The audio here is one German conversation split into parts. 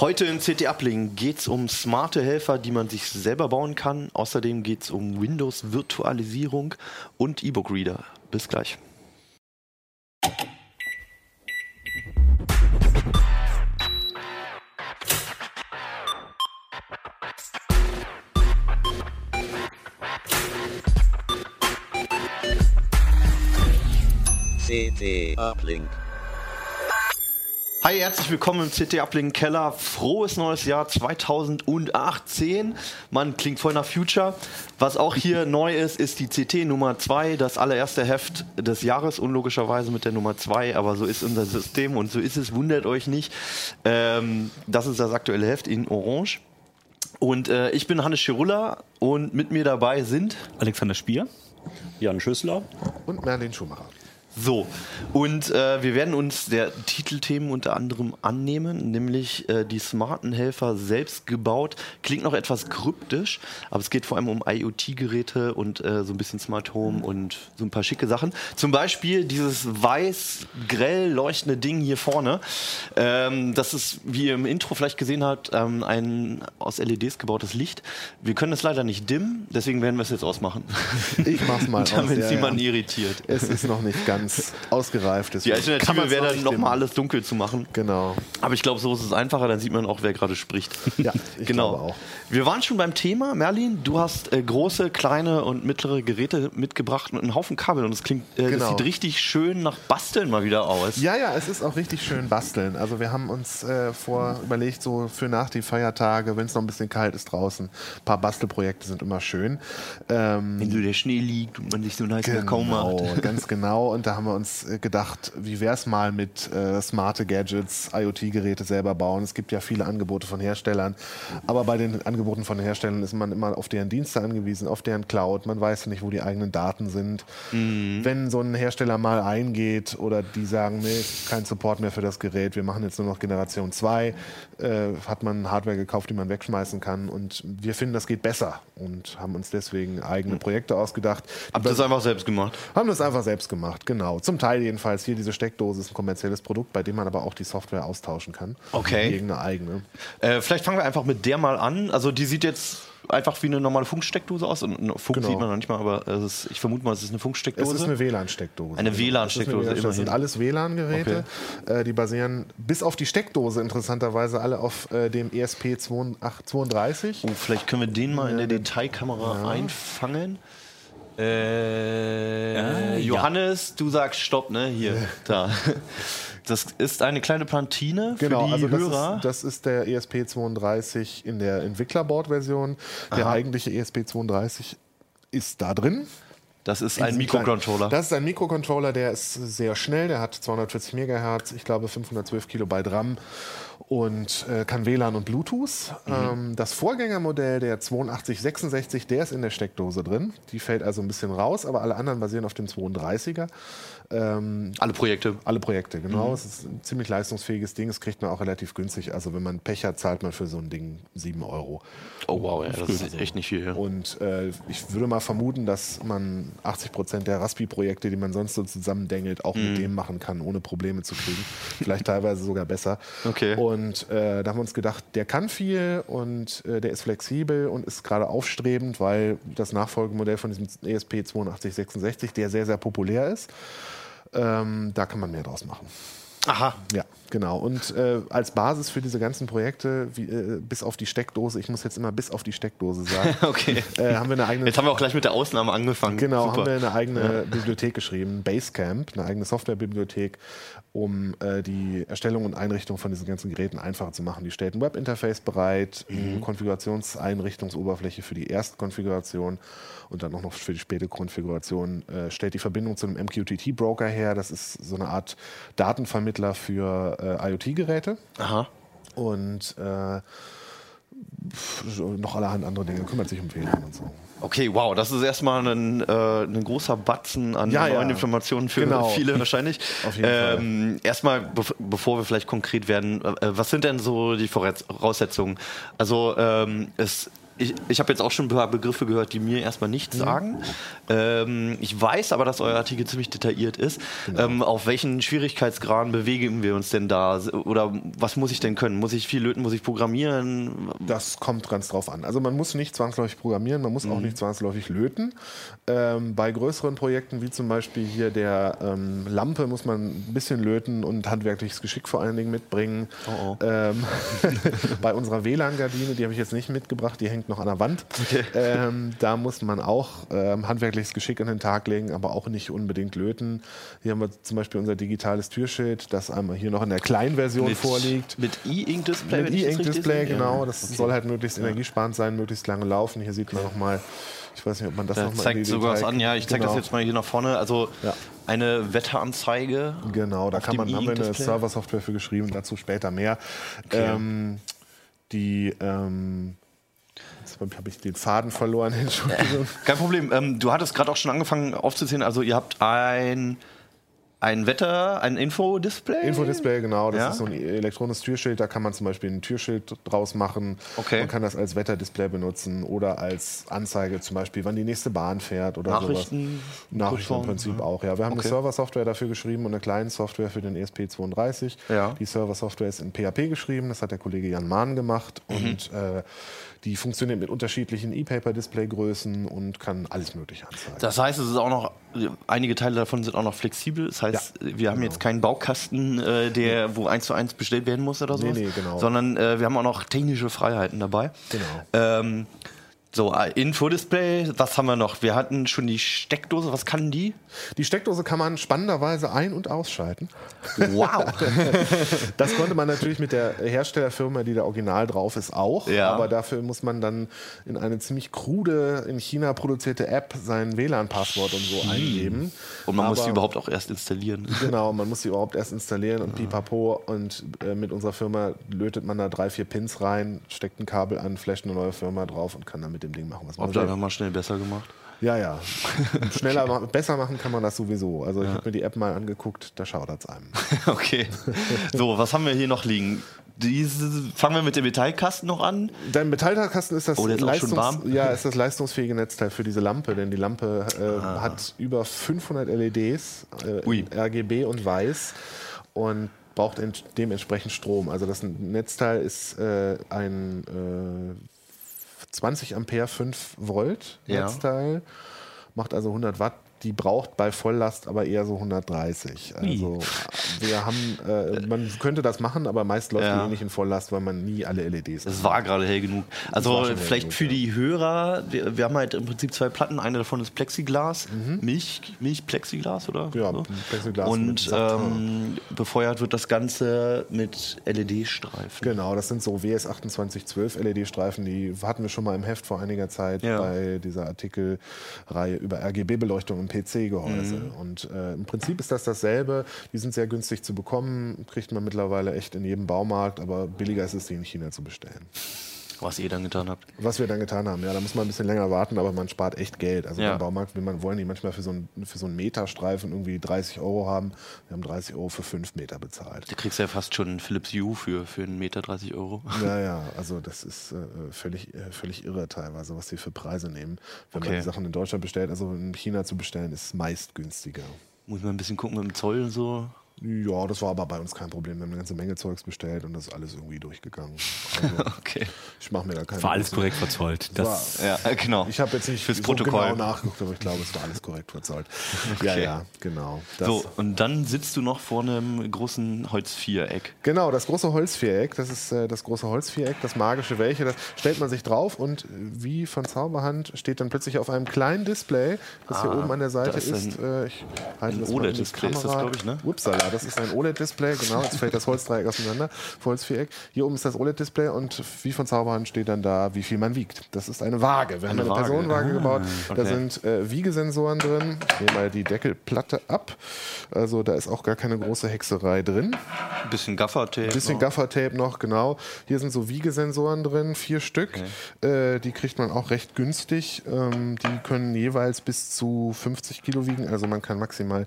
Heute in CT Uplink geht es um smarte Helfer, die man sich selber bauen kann. Außerdem geht es um Windows-Virtualisierung und E-Book-Reader. Bis gleich. CT Uplink. Hi, herzlich willkommen im CT Uplink Keller. Frohes neues Jahr 2018. Man klingt voll nach Future. Was auch hier neu ist, ist die CT Nummer 2, das allererste Heft des Jahres, unlogischerweise mit der Nummer 2, aber so ist unser System und so ist es, wundert euch nicht. Ähm, das ist das aktuelle Heft in Orange. Und äh, ich bin Hannes Schirulla und mit mir dabei sind Alexander Spier, Jan Schüssler und Merlin Schumacher. So, und äh, wir werden uns der Titelthemen unter anderem annehmen, nämlich äh, die smarten Helfer selbst gebaut. Klingt noch etwas kryptisch, aber es geht vor allem um IoT-Geräte und äh, so ein bisschen Smart Home und so ein paar schicke Sachen. Zum Beispiel dieses weiß, grell leuchtende Ding hier vorne. Ähm, das ist, wie ihr im Intro vielleicht gesehen habt, ähm, ein aus LEDs gebautes Licht. Wir können es leider nicht dimmen, deswegen werden wir es jetzt ausmachen. Ich mach's mal Damit aus. sie ja, niemanden ja. irritiert. Es ist noch nicht ganz ausgereift. Die deswegen kann Alternative wäre dann nochmal alles dunkel zu machen. Genau. Aber ich glaube, so ist es einfacher, dann sieht man auch, wer gerade spricht. Ja, ich genau. glaube auch. Wir waren schon beim Thema. Merlin, du hast äh, große, kleine und mittlere Geräte mitgebracht und einen Haufen Kabel. Und es klingt, äh, das Genau. sieht richtig schön nach Basteln mal wieder aus. Ja, ja, es ist auch richtig schön basteln. Also wir haben uns äh, vor überlegt, so für nach die Feiertage, wenn es noch ein bisschen kalt ist draußen, ein paar Bastelprojekte sind immer schön. Ähm, Wenn so der Schnee liegt und man sich so Kakao Genau, macht. ganz genau. Und da haben wir uns äh, gedacht, wie wäre es mal mit äh, smarte Gadgets, IoT-Geräte selber bauen. Es gibt ja viele Angebote von Herstellern, aber bei den Angeboten von Herstellern ist man immer auf deren Dienste angewiesen, auf deren Cloud. Man weiß nicht, wo die eigenen Daten sind. Wenn so ein Hersteller mal eingeht oder die sagen, nee, kein Support mehr für das Gerät, wir machen jetzt nur noch Generation 2, äh, hat man Hardware gekauft, die man wegschmeißen kann. Und wir finden, das geht besser und haben uns deswegen eigene Projekte ausgedacht. Habt ihr das einfach selbst gemacht? Haben das einfach selbst gemacht, genau. Zum Teil jedenfalls. Hier diese Steckdose ist ein kommerzielles Produkt, bei dem man aber auch die Software austauschen kann. Okay. Gegen eine eigene. Äh, vielleicht fangen wir einfach mit der mal an. Also die sieht jetzt einfach wie eine normale Funksteckdose aus. Und Funk Genau. sieht man noch nicht mal, aber es ist, ich vermute mal, es ist eine Es Funksteckdose. ist eine WLAN-Steckdose. Eine Genau. WLAN-Steckdose, Es ist eine Das sind alles WLAN-Geräte. Äh, die basieren bis auf die Steckdose interessanterweise alle auf äh, dem ESP32. Oh, vielleicht können wir den mal in der Detailkamera einfangen. Äh, Johannes, du sagst Stopp, ne? Hier, da. Das ist eine kleine Plantine für Genau, die also das Hörer. ist, das ist der ESP32 in der Entwicklerboard-Version. Der eigentliche ESP32 ist da drin. Das ist In ein Mikrocontroller. Das ist ein Mikrocontroller, der ist sehr schnell, der hat 240 Megahertz, ich glaube 512 Kilobyte RAM und äh, kann WLAN und Bluetooth. Mhm. Ähm, das Vorgängermodell, der 8266, der ist in der Steckdose drin. Die fällt also ein bisschen raus, aber alle anderen basieren auf dem 32er. Ähm, Alle Projekte. alle Projekte, genau. Mhm. Es ist ein ziemlich leistungsfähiges Ding. Das kriegt man auch relativ günstig. Also wenn man Pech hat, zahlt man für so ein Ding 7 Euro. Oh wow, ja, das ist echt nicht viel. Ja. Und äh, ich würde mal vermuten, dass man 80 Prozent der Raspi-Projekte, die man sonst so zusammendengelt, auch Mhm. mit dem machen kann, ohne Probleme zu kriegen. Vielleicht teilweise sogar besser. Okay. Und äh, da haben wir uns gedacht, der kann viel und äh, der ist flexibel und ist gerade aufstrebend, weil das Nachfolgemodell von diesem ESP 8266, der sehr, sehr populär ist, ähm, da kann man mehr draus machen. Aha. Ja, genau. Und äh, als Basis für diese ganzen Projekte, wie, äh, bis auf die Steckdose, ich muss jetzt immer bis auf die Steckdose sagen, Okay. äh, haben wir eine eigene Jetzt haben wir auch gleich mit der Ausnahme angefangen. Genau, Super. haben wir eine eigene Bibliothek geschrieben, Basecamp, eine eigene Softwarebibliothek, um äh, die Erstellung und Einrichtung von diesen ganzen Geräten einfacher zu machen. Die stellt ein Webinterface bereit, Mhm. eine Konfigurationseinrichtungsoberfläche für die erste Konfiguration und dann auch noch für die späte Konfiguration, äh, stellt die Verbindung zu einem MQTT-Broker her. Das ist so eine Art Datenvermittler für äh, IoT-Geräte Aha. und äh, noch allerhand andere Dinge. Kümmert sich um WLAN und so. Okay, wow, das ist erstmal ein, äh, ein großer Batzen an Ja, neuen ja. Informationen für Genau. viele wahrscheinlich. Auf jeden ähm, Erstmal, bev bevor wir vielleicht konkret werden, äh, was sind denn so die Voraus- Voraussetzungen? Also ähm, es ich, ich habe jetzt auch schon ein paar Begriffe gehört, die mir erstmal nichts mhm. sagen. Ähm, ich weiß aber, dass euer Artikel ziemlich detailliert ist. Genau. Ähm, auf welchen Schwierigkeitsgraden bewegen wir uns denn da? Oder was muss ich denn können? Muss ich viel löten? Muss ich programmieren? Das kommt ganz drauf an. Also man muss nicht zwangsläufig programmieren, man muss mhm. auch nicht zwangsläufig löten. Ähm, bei größeren Projekten wie zum Beispiel hier der ähm, Lampe muss man ein bisschen löten und handwerkliches Geschick vor allen Dingen mitbringen. Oh oh. Ähm, bei unserer WLAN-Gardine, die habe ich jetzt nicht mitgebracht, die hängt noch an der Wand. Okay. Ähm, da muss man auch ähm, handwerkliches Geschick an den Tag legen, aber auch nicht unbedingt löten. Hier haben wir zum Beispiel unser digitales Türschild, das einmal hier noch in der kleinen Version mit, vorliegt. Mit E-Ink-Display? Mit E-Ink-Display, genau. Das okay. soll halt möglichst energiesparend sein, möglichst lange laufen. Hier sieht man nochmal ich weiß nicht, ob man das da nochmal zeigt sogar was an. Ja, ich zeige genau. das jetzt mal hier nach vorne. Also ja. eine Wetteranzeige. Genau, da kann man, haben wir eine Server-Software für geschrieben, dazu später mehr. Okay. Ähm, die ähm, Jetzt habe ich den Faden verloren, Entschuldigung. Kein Problem. Ähm, du hattest gerade auch schon angefangen aufzuzählen. Also ihr habt ein ein Wetter, ein Infodisplay? Infodisplay, genau. Das ja? ist so ein elektronisches Türschild. Da kann man zum Beispiel ein Türschild draus machen. Okay. Man kann das als Wetterdisplay benutzen oder als Anzeige, zum Beispiel, wann die nächste Bahn fährt oder Nachrichten, sowas. Nachrichten im Prinzip ja. auch, ja. Wir haben okay. eine Server-Software dafür geschrieben und eine kleine Software für den ESP32. Ja. Die Server-Software ist in PHP geschrieben. Das hat der Kollege Jan Mahn gemacht. Mhm. Und äh, die funktioniert mit unterschiedlichen E-Paper-Display-Größen und kann alles Mögliche anzeigen. Das heißt, es ist auch noch, einige Teile davon sind auch noch flexibel. Das heißt, ja, wir haben genau. jetzt keinen Baukasten, äh, der, wo eins zu eins bestellt werden muss oder so. Nee, nee, genau. Sondern äh, wir haben auch noch technische Freiheiten dabei. Genau. Ähm, so, äh, Infodisplay, was haben wir noch? Wir hatten schon die Steckdose, was kann die? Die Steckdose kann man spannenderweise ein- und ausschalten. Wow! das konnte man natürlich mit der Herstellerfirma, die da original drauf ist, auch. Ja. Aber dafür muss man dann in eine ziemlich krude, in China produzierte App sein WLAN-Passwort und so hm. eingeben. Und man Aber, muss sie überhaupt auch erst installieren. Genau, man muss sie überhaupt erst installieren und ja. pipapo. Und äh, mit unserer Firma lötet man da drei, vier Pins rein, steckt ein Kabel an, flasht eine neue Firma drauf und kann damit mit dem Ding machen, was ihr einfach mal schnell besser gemacht? Ja, ja. Schneller, okay. besser machen kann man das sowieso. Also ja. ich habe mir die App mal angeguckt, da schaudert es einem. okay. So, was haben wir hier noch liegen? Diese, fangen wir mit dem Metallkasten noch an. Dein Metallkasten ist das, oh, Leistungs ja, ist das leistungsfähige Netzteil für diese Lampe, denn die Lampe äh, ah. hat über 500 LEDs, äh, RGB und weiß und braucht dementsprechend Strom. Also das Netzteil ist äh, ein äh, 20 Ampere 5 Volt Netzteil, ja. macht also 100 Watt die braucht bei Volllast aber eher so 130. Also wir haben, äh, man könnte das machen, aber meist läuft ja. die nicht in Volllast, weil man nie alle LEDs. Es war gerade hell genug. Also vielleicht genug, für ja. die Hörer, wir, wir, haben halt im Prinzip zwei Platten. Eine davon ist Plexiglas, mhm. Milch, Milch Plexiglas, oder? Ja, so. Plexiglas. Und ähm, befeuert wird das Ganze mit LED-Streifen. Genau, das sind so WS2812 LED-Streifen, die hatten wir schon mal im Heft vor einiger Zeit ja. bei dieser Artikelreihe über RGB-Beleuchtung im PC-Gehäuse. Mhm. Und äh, im Prinzip ist das dasselbe. Die sind sehr günstig zu bekommen, kriegt man mittlerweile echt in jedem Baumarkt, aber billiger ist es, die in China zu bestellen. Was ihr dann getan habt. Was wir dann getan haben, ja, da muss man ein bisschen länger warten, aber man spart echt Geld. Also ja. beim Baumarkt will man, wollen die manchmal für so, einen, für so einen Meterstreifen irgendwie 30 Euro haben. Wir haben 30 Euro für 5 Meter bezahlt. Du kriegst ja fast schon einen Philips Hue für, für einen Meter 30 Euro. Ja, ja, also das ist äh, völlig, äh, völlig irre teilweise, was sie für Preise nehmen. Wenn okay. man die Sachen in Deutschland bestellt, also in China zu bestellen, ist meist günstiger. Muss man ein bisschen gucken mit dem Zoll und so. Ja, das war aber bei uns kein Problem. Wir haben eine ganze Menge Zeugs bestellt und das ist alles irgendwie durchgegangen. Also, okay. Ich mache mir da keine War alles korrekt verzollt. Das, war, ja, genau. Ich habe jetzt nicht Fürs so Protokoll. genau nachgeguckt, aber ich glaube, es war alles korrekt verzollt. Okay. Ja, ja, genau. Das. So, und dann sitzt du noch vor einem großen Holzviereck. Genau, das große Holzviereck, das ist äh, das große Holzviereck, das magische welche, das stellt man sich drauf und wie von Zauberhand steht dann plötzlich auf einem kleinen Display, das ah, hier oben an der Seite ist. ist äh, ich halte ein das OLED-Display ist das, glaube ich, ne? Upsala, das ist ein OLED-Display, genau. Jetzt fällt das Holzdreieck auseinander, Holzviereck. Hier oben ist das OLED-Display und wie von Zauberhand steht dann da, wie viel man wiegt. Das ist eine Waage. Wir eine haben eine Waage. Personenwaage ah, gebaut. Okay. Da sind äh, Wiegesensoren drin. Ich nehme mal die Deckelplatte ab. Also da ist auch gar keine große Hexerei drin. Ein bisschen Gaffertape. Ein bisschen noch. Gaffertape noch, genau. Hier sind so Wiegesensoren drin, vier Stück. Okay. Äh, die kriegt man auch recht günstig. Ähm, die können jeweils bis zu 50 Kilo wiegen. Also man kann maximal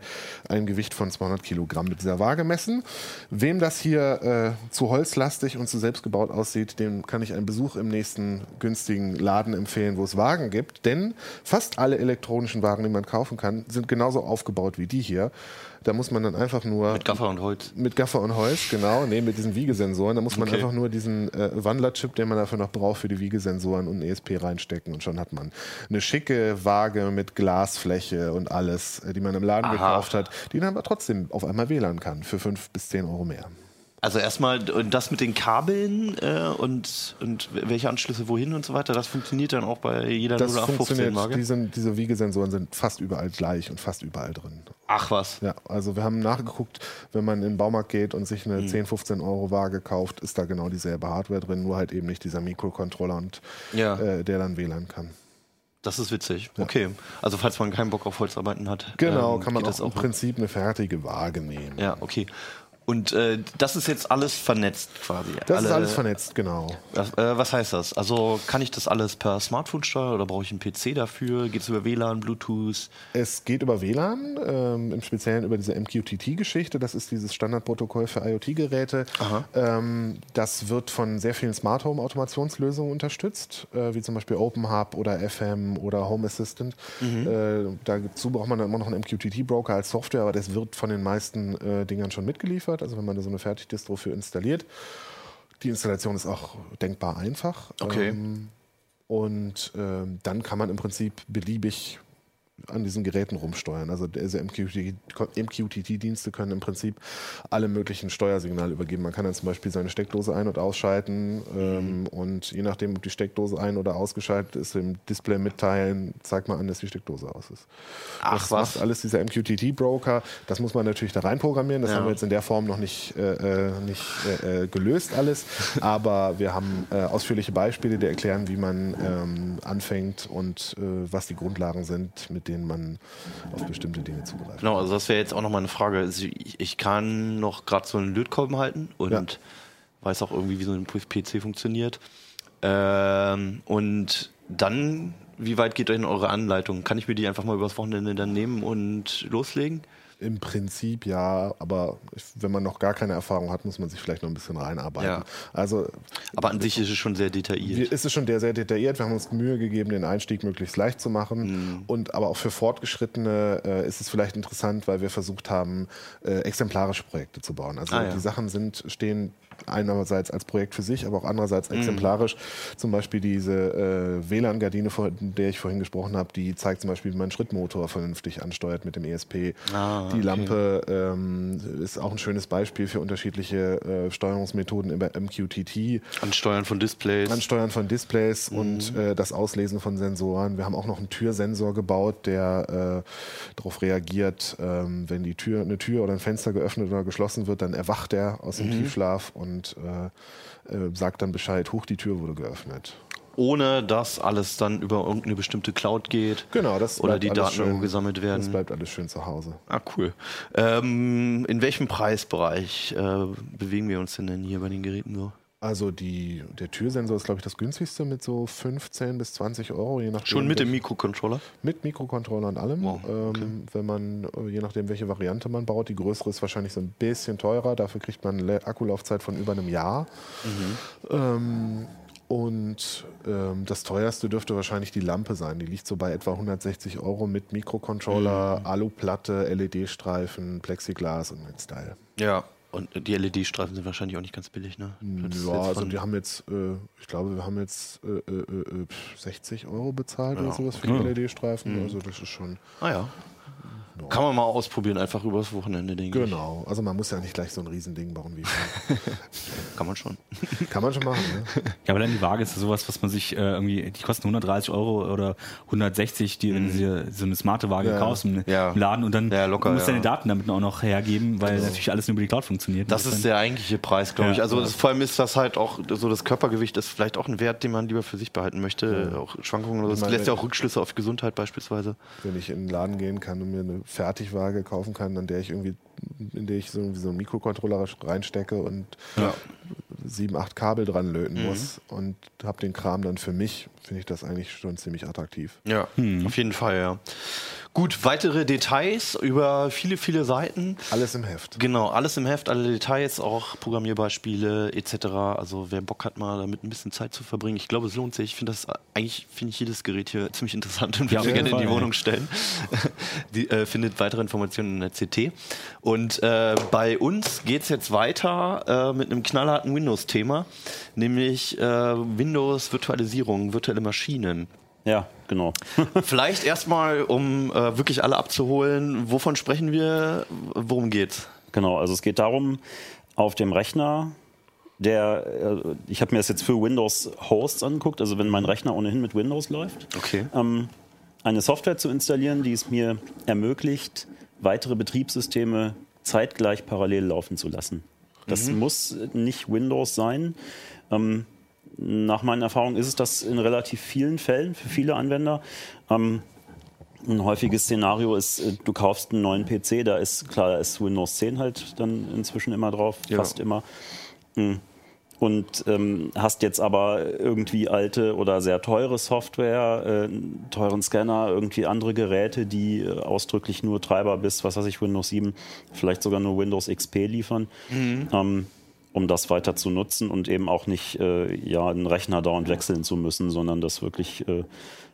ein Gewicht von 200 Kilogramm Kilogramm mit dieser Waage messen. Wem das hier äh, zu holzlastig und zu selbstgebaut aussieht, dem kann ich einen Besuch im nächsten günstigen Laden empfehlen, wo es Wagen gibt. Denn fast alle elektronischen Wagen, die man kaufen kann, sind genauso aufgebaut wie die hier. Da muss man dann einfach nur. Mit Gaffer und Holz. Mit Gaffer und Holz, genau. Nee, mit diesen Wiegesensoren. Da muss man Okay. einfach nur diesen äh, Wandlerchip, den man dafür noch braucht, für die Wiegesensoren und einen ESP reinstecken. Und schon hat man eine schicke Waage mit Glasfläche und alles, äh, die man im Laden Aha. gekauft hat, die dann aber trotzdem auf einmal WLAN kann. Für fünf bis zehn Euro mehr. Also erstmal das mit den Kabeln äh, und, und welche Anschlüsse wohin und so weiter, das funktioniert dann auch bei jeder Das 0815 funktioniert. Waage. Die sind, diese Wiegesensoren sind fast überall gleich und fast überall drin. Ach was. Ja, also wir haben nachgeguckt, wenn man in den Baumarkt geht und sich eine 10, 15 Euro Waage kauft, ist da genau dieselbe Hardware drin, nur halt eben nicht dieser Mikrocontroller und Ja. äh, der dann WLAN kann. Das ist witzig. Okay. Also falls man keinen Bock auf Holzarbeiten hat. Genau, ähm, kann man auch das im Prinzip eine fertige Waage nehmen. Ja, okay. Und äh, das ist jetzt alles vernetzt quasi. Das ist Alle- alles vernetzt, genau. Was, äh, was heißt das? Also kann ich das alles per Smartphone steuern oder brauche ich einen PC dafür? Geht es über WLAN, Bluetooth? Es geht über WLAN, ähm, im Speziellen über diese MQTT-Geschichte. Das ist dieses Standardprotokoll für IoT-Geräte. Ähm, das wird von sehr vielen Smart Home-Automationslösungen unterstützt, äh, wie zum Beispiel OpenHub oder FM oder Home Assistant. Äh, dazu braucht man dann immer noch einen MQTT-Broker als Software, aber das wird von den meisten äh, Dingern schon mitgeliefert. Also wenn man da so eine Fertigdistro für installiert. Die Installation ist auch denkbar einfach. Okay. Ähm, und ähm, dann kann man im Prinzip beliebig an diesen Geräten rumsteuern. Also diese MQTT-Dienste können im Prinzip alle möglichen Steuersignale übergeben. Man kann dann zum Beispiel seine Steckdose ein- und ausschalten ähm, und je nachdem, ob die Steckdose ein- oder ausgeschaltet ist, im Display mitteilen, zeigt mal an, dass die Steckdose aus ist. Ach, das was? alles dieser MQTT-Broker. Das muss man natürlich da reinprogrammieren. Das Ja. haben wir jetzt in der Form noch nicht, äh, äh, nicht äh, äh, gelöst alles. Aber wir haben äh, ausführliche Beispiele, die erklären, wie man ähm, anfängt und äh, was die Grundlagen sind, mit denen man auf bestimmte Dinge zugreift. Genau, also das wäre jetzt auch nochmal eine Frage. Also ich, ich kann noch gerade so einen Lötkolben halten und Ja. weiß auch irgendwie, wie so ein PC funktioniert. Ähm, und dann, wie weit geht denn eure Anleitung? Kann ich mir die einfach mal übers Wochenende dann nehmen und loslegen? Im Prinzip ja, aber ich- wenn man noch gar keine Erfahrung hat, muss man sich vielleicht noch ein bisschen reinarbeiten. Ja. Also Aber an sich ist es schon sehr detailliert. Ist es schon sehr, sehr detailliert. Wir haben uns Mühe gegeben, den Einstieg möglichst leicht zu machen. Mhm. Und aber auch für Fortgeschrittene äh, ist es vielleicht interessant, weil wir versucht haben, äh, exemplarische Projekte zu bauen. Also Ah, ja. die Sachen sind, stehen einerseits als Projekt für sich, aber auch andererseits Mhm. exemplarisch. Zum Beispiel diese äh, WLAN-Gardine, von der ich vorhin gesprochen habe, die zeigt zum Beispiel, wie man einen Schrittmotor vernünftig ansteuert mit dem ESP. Ah, die okay. Lampe ähm, ist auch ein schönes Beispiel für unterschiedliche äh, Steuerungsmethoden über MQTT. Ansteuern von Displays. Ansteuern von Displays Mhm. und äh, das Auslesen von Sensoren. Wir haben auch noch einen Türsensor gebaut, der äh, darauf reagiert, ähm, wenn die Tür, eine Tür oder ein Fenster geöffnet oder geschlossen wird, dann erwacht er aus dem Mhm. Tiefschlaf und äh, äh, sagt dann Bescheid, huch, die Tür wurde geöffnet. ohne dass alles dann über irgendeine bestimmte Cloud geht. Genau, das Oder die Daten schön- gesammelt Das werden. bleibt alles schön zu Hause. Ah, cool. Ähm, in welchem Preisbereich äh, bewegen wir uns denn, denn hier bei den Geräten so? Also die, der Türsensor ist, glaube ich, das günstigste mit so 15 bis 20 Euro, je nachdem. Schon mit dem Mikrocontroller? Mit Mikrocontroller und allem. Wow, okay. ähm, wenn man, äh, je nachdem, welche Variante man baut, die größere ist wahrscheinlich so ein bisschen teurer. Dafür kriegt man eine Akkulaufzeit von über einem Jahr. Ähm, und ähm, das teuerste dürfte wahrscheinlich die Lampe sein. Die liegt so bei etwa 160 Euro mit Mikrocontroller, Aluplatte, LED-Streifen, Plexiglas und mit Style. Ja. Und die LED-Streifen sind wahrscheinlich auch nicht ganz billig, ne? Das ist Ja, also die haben jetzt, äh, ich glaube, wir haben jetzt äh, äh, äh, 60 Euro bezahlt Ja, oder sowas für okay. die LED-Streifen. Also das ist schon. ah ja. Kann man mal ausprobieren, einfach übers Wochenende, denke Genau. Also man muss ja nicht gleich so ein Riesending bauen wie ich. Kann man schon. Kann man schon machen, ne? Ja, aber dann die Waage ist ja sowas, was man sich äh, irgendwie, die kosten 130 Euro oder 160, die, wenn du dir so eine smarte Waage Ja. kaufst im, Ja. im Laden und dann Ja, locker, du musst ja. deine Daten damit auch noch hergeben, weil natürlich alles nur über die Cloud funktioniert. Das ist der eigentliche Preis, glaube Ja. ich. Also das, vor allem ist das halt auch, so das Körpergewicht ist vielleicht auch ein Wert, den man lieber für sich behalten möchte. Auch Schwankungen oder so. Ich Das meine, lässt ja auch Rückschlüsse auf Gesundheit beispielsweise. Wenn ich in den Laden gehen kann und mir eine Fertigwaage kaufen kann, an der ich irgendwie, in der ich so, so einen Mikrocontroller reinstecke und sieben, acht Kabel dran löten muss und habe den Kram dann für mich, finde ich das eigentlich schon ziemlich attraktiv. Ja, auf jeden Fall, ja. Gut, weitere Details über viele, viele Seiten. Alles im Heft. Genau, alles im Heft, alle Details, auch Programmierbeispiele etc. Also wer Bock hat, mal damit ein bisschen Zeit zu verbringen, ich glaube, es lohnt sich. Ich finde das eigentlich finde ich jedes Gerät hier ziemlich interessant und Ja, würde auf gerne in die Wohnung stellen. die, äh, findet weitere Informationen in der CT. Und äh, bei uns geht es jetzt weiter äh, mit einem knallharten Windows-Thema, nämlich äh, Windows-Virtualisierung, virtuelle Maschinen. Ja, genau. Vielleicht erstmal, um äh, wirklich alle abzuholen, wovon sprechen wir, worum geht's? Genau, also es geht darum, auf dem Rechner, der, äh, ich habe mir das jetzt für Windows Hosts angeguckt, also wenn mein Rechner ohnehin mit Windows läuft, Okay. ähm, eine Software zu installieren, die es mir ermöglicht, weitere Betriebssysteme zeitgleich parallel laufen zu lassen. Das muss nicht Windows sein. Ähm, nach meinen Erfahrungen ist es das in relativ vielen Fällen für viele Anwender. Ähm, ein häufiges Szenario ist, äh, du kaufst einen neuen PC, da ist klar, da ist Windows 10 halt dann inzwischen immer drauf, Ja. fast immer. Mm. Und ähm, hast jetzt aber irgendwie alte oder sehr teure Software, äh, teuren Scanner, irgendwie andere Geräte, die äh, ausdrücklich nur Treiber bis, was weiß ich, Windows 7, vielleicht sogar nur Windows XP liefern. Ähm, um das weiter zu nutzen und eben auch nicht äh, ja, einen Rechner dauernd wechseln zu müssen, sondern das wirklich äh,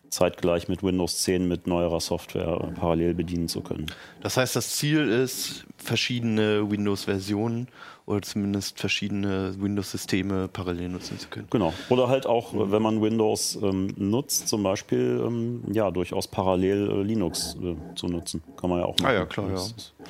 zeitgleich mit Windows 10 mit neuerer Software parallel bedienen zu können. Das heißt, das Ziel ist, verschiedene Windows-Versionen oder zumindest verschiedene Windows-Systeme parallel nutzen zu können. Genau. Oder halt auch, äh, wenn man Windows ähm, nutzt, zum Beispiel, ähm, ja, durchaus parallel äh, Linux äh, zu nutzen. Kann man ja auch machen. Ah ja, klar, ja.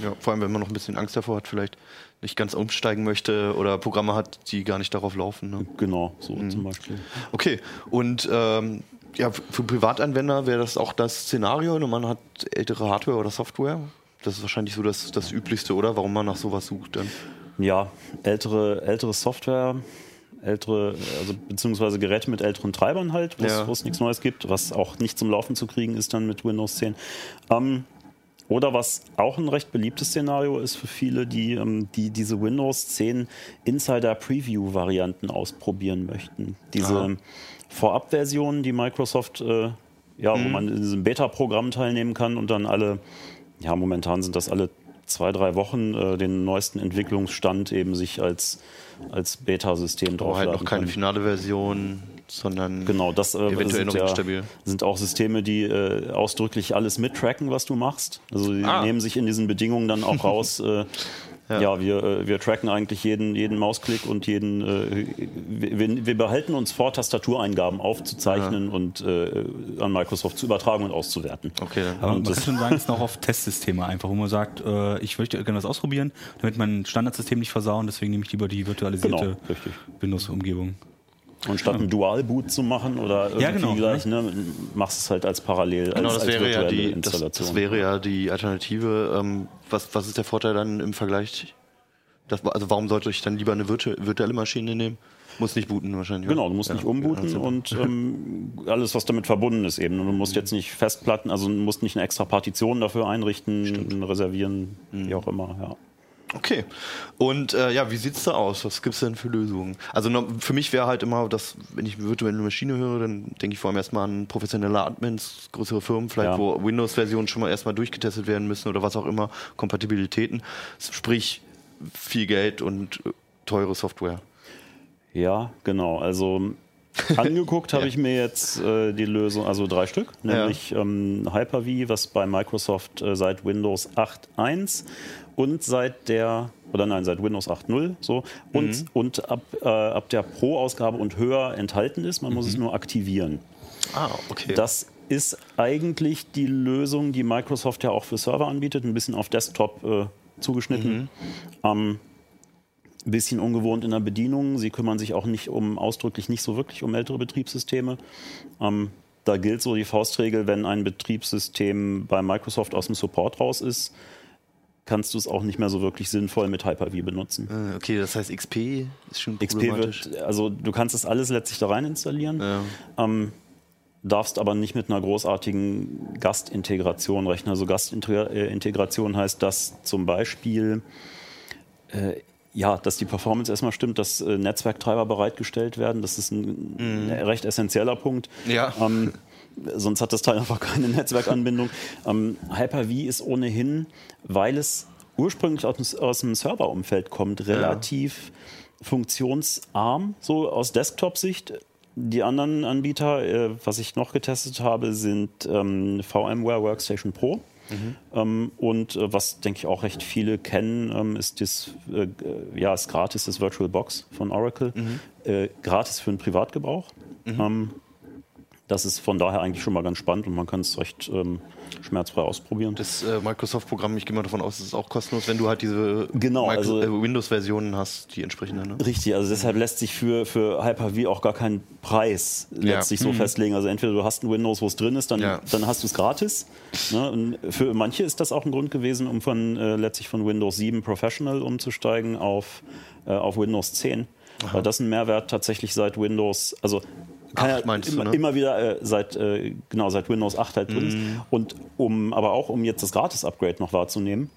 Ja. Vor allem, wenn man noch ein bisschen Angst davor hat, vielleicht nicht ganz umsteigen möchte oder Programme hat, die gar nicht darauf laufen. Ne? Genau, so Mhm. zum Beispiel. Okay, und ähm, ja, für Privatanwender wäre das auch das Szenario. ne? Man hat ältere Hardware oder Software. Das ist wahrscheinlich so das, das Üblichste, oder? Warum man nach sowas sucht dann. Ja, ältere, ältere Software, ältere, also beziehungsweise Geräte mit älteren Treibern halt, wo es Ja. es nichts Neues gibt, was auch nicht zum Laufen zu kriegen ist dann mit Windows 10. Ähm, oder was auch ein recht beliebtes Szenario ist für viele, die, ähm, die diese Windows 10 Insider Preview Varianten ausprobieren möchten. Diese Aha. Vorabversionen, die Microsoft, äh, ja, wo man in diesem Beta-Programm teilnehmen kann und dann alle, ja, momentan sind das alle zwei, drei Wochen äh, den neuesten Entwicklungsstand eben sich als, als Beta-System Aber halt noch keine kann. finale Version, sondern Genau, das äh, eventuell sind, noch ja, instabil. sind auch Systeme, die äh, ausdrücklich alles mittracken, was du machst. Also die Ah. nehmen sich in diesen Bedingungen dann auch raus. Äh, ja, wir, äh, wir tracken eigentlich jeden, jeden Mausklick und jeden. Äh, wir, wir behalten uns vor, Tastatureingaben aufzuzeichnen und äh, an Microsoft zu übertragen und auszuwerten. Okay, dann. Aber Und man das- kann schon sagen, es ist noch auf Testsysteme einfach, wo man sagt, äh, ich möchte gerne das ausprobieren, damit mein Standardsystem nicht versauen, deswegen nehme ich lieber die virtualisierte Genau. Windows-Umgebung. Und statt einen Dual-Boot zu machen oder irgendwie Ja, genau, gleich, ne, machst es halt als parallel, Genau, als, das als wäre ja virtuelle die, das, Installation. das wäre ja die Alternative. Ähm, was, was ist der Vorteil dann im Vergleich? Das, also warum sollte ich dann lieber eine virtu virtuelle Maschine nehmen? Muss nicht booten wahrscheinlich. Genau, du musst Ja, nicht umbooten also- und ähm, alles, was damit verbunden ist eben. Und du musst jetzt nicht Festplatten, also du musst nicht eine extra Partition dafür einrichten, reservieren, Mhm. wie auch immer. Ja. Okay. Und äh, ja, wie sieht's da aus? Was gibt's denn für Lösungen? Also no, für mich wäre halt immer, dass, wenn ich virtuelle Maschine höre, dann denke ich vor allem erstmal an professionelle Admins, größere Firmen, vielleicht Ja. wo Windows-Versionen schon mal erstmal durchgetestet werden müssen oder was auch immer, Kompatibilitäten. Sprich, viel Geld und äh, teure Software. ja, genau. Also angeguckt habe Ja. ich mir jetzt äh, die Lösung, also drei Stück, nämlich ähm, Hyper-V, was bei Microsoft äh, seit Windows 8.1 und seit der, oder nein, seit Windows 8.0 so und, Mhm. und ab, äh, ab der Pro-Ausgabe und höher enthalten ist. Man muss es nur aktivieren. Ah, okay. Das ist eigentlich die Lösung, die Microsoft ja auch für Server anbietet, ein bisschen auf Desktop äh, zugeschnitten. Ähm, ein bisschen ungewohnt in der Bedienung. Sie kümmern sich auch nicht um ausdrücklich nicht so wirklich um ältere Betriebssysteme. Ähm, da gilt so die Faustregel, wenn ein Betriebssystem bei Microsoft aus dem Support raus ist, kannst du es auch nicht mehr so wirklich sinnvoll mit Hyper-V benutzen. Äh, okay, das heißt XP ist schon XP problematisch. wird, also du kannst das alles letztlich da rein installieren. Ja. Ähm, darfst aber nicht mit einer großartigen Gastintegration rechnen. Also Gastintegration heißt, dass zum Beispiel äh, ja, dass die Performance erstmal stimmt, dass äh, Netzwerktreiber bereitgestellt werden. Das ist ein, ein recht essentieller Punkt. Ja. Ähm, sonst hat das Teil einfach keine Netzwerkanbindung. Ähm, Hyper-V ist ohnehin, weil es ursprünglich aus, dem- aus dem Serverumfeld kommt, relativ funktionsarm, so aus Desktop-Sicht. Die anderen Anbieter, äh, was ich noch getestet habe, sind ähm, VMware Workstation Pro. Ähm, und äh, was, denke ich, auch recht viele kennen, ähm, ist das, äh, ja, ist gratis, das VirtualBox von Oracle. Äh, gratis für den Privatgebrauch. Ähm, das ist von daher eigentlich schon mal ganz spannend und man kann es recht ähm, schmerzfrei ausprobieren. Das äh, Microsoft-Programm, ich gehe mal davon aus, es ist auch kostenlos, wenn du halt diese Genau, also- äh, Windows-Versionen hast, die entsprechende. Ne? Richtig, also deshalb lässt sich für, für Hyper-V auch gar kein Preis letztlich so festlegen. Also entweder du hast ein Windows, wo es drin ist, dann, Ja. dann hast du es gratis. Ne? Für manche ist das auch ein Grund gewesen, um von äh, letztlich von Windows 7 Professional umzusteigen auf, äh, auf Windows 10. Weil das ein Mehrwert tatsächlich seit Windows, also kann Acht ja meinst du, immer, ne? immer wieder äh, seit äh, genau seit Windows 8 halt drin ist. Und um aber auch um jetzt das Gratis-Upgrade noch wahrzunehmen,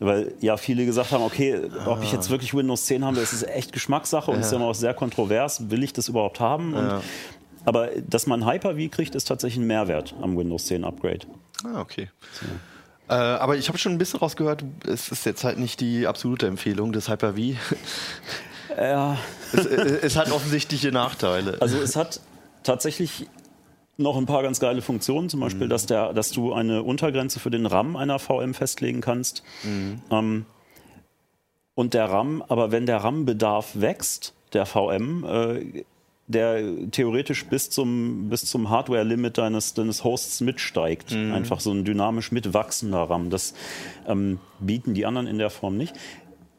weil ja viele gesagt haben, okay, ob ich jetzt wirklich Windows 10 habe, das ist echt Geschmackssache und ist ja immer auch sehr kontrovers. Will ich das überhaupt haben? Und, Aber dass man Hyper-V kriegt, ist tatsächlich ein Mehrwert am Windows 10 Upgrade. Ah, okay. Äh, aber ich habe schon ein bisschen rausgehört, es ist jetzt halt nicht die absolute Empfehlung des Hyper-V. Ja, es, es hat offensichtliche Nachteile. also es hat tatsächlich noch ein paar ganz geile Funktionen, zum Beispiel, dass, der, dass du eine Untergrenze für den RAM einer VM festlegen kannst. Ähm, und der RAM, aber wenn der RAM-Bedarf wächst, der VM, äh, der theoretisch bis zum, bis zum Hardware-Limit deines, deines Hosts mitsteigt. Einfach so ein dynamisch mitwachsender RAM. Das ähm, bieten die anderen in der Form nicht.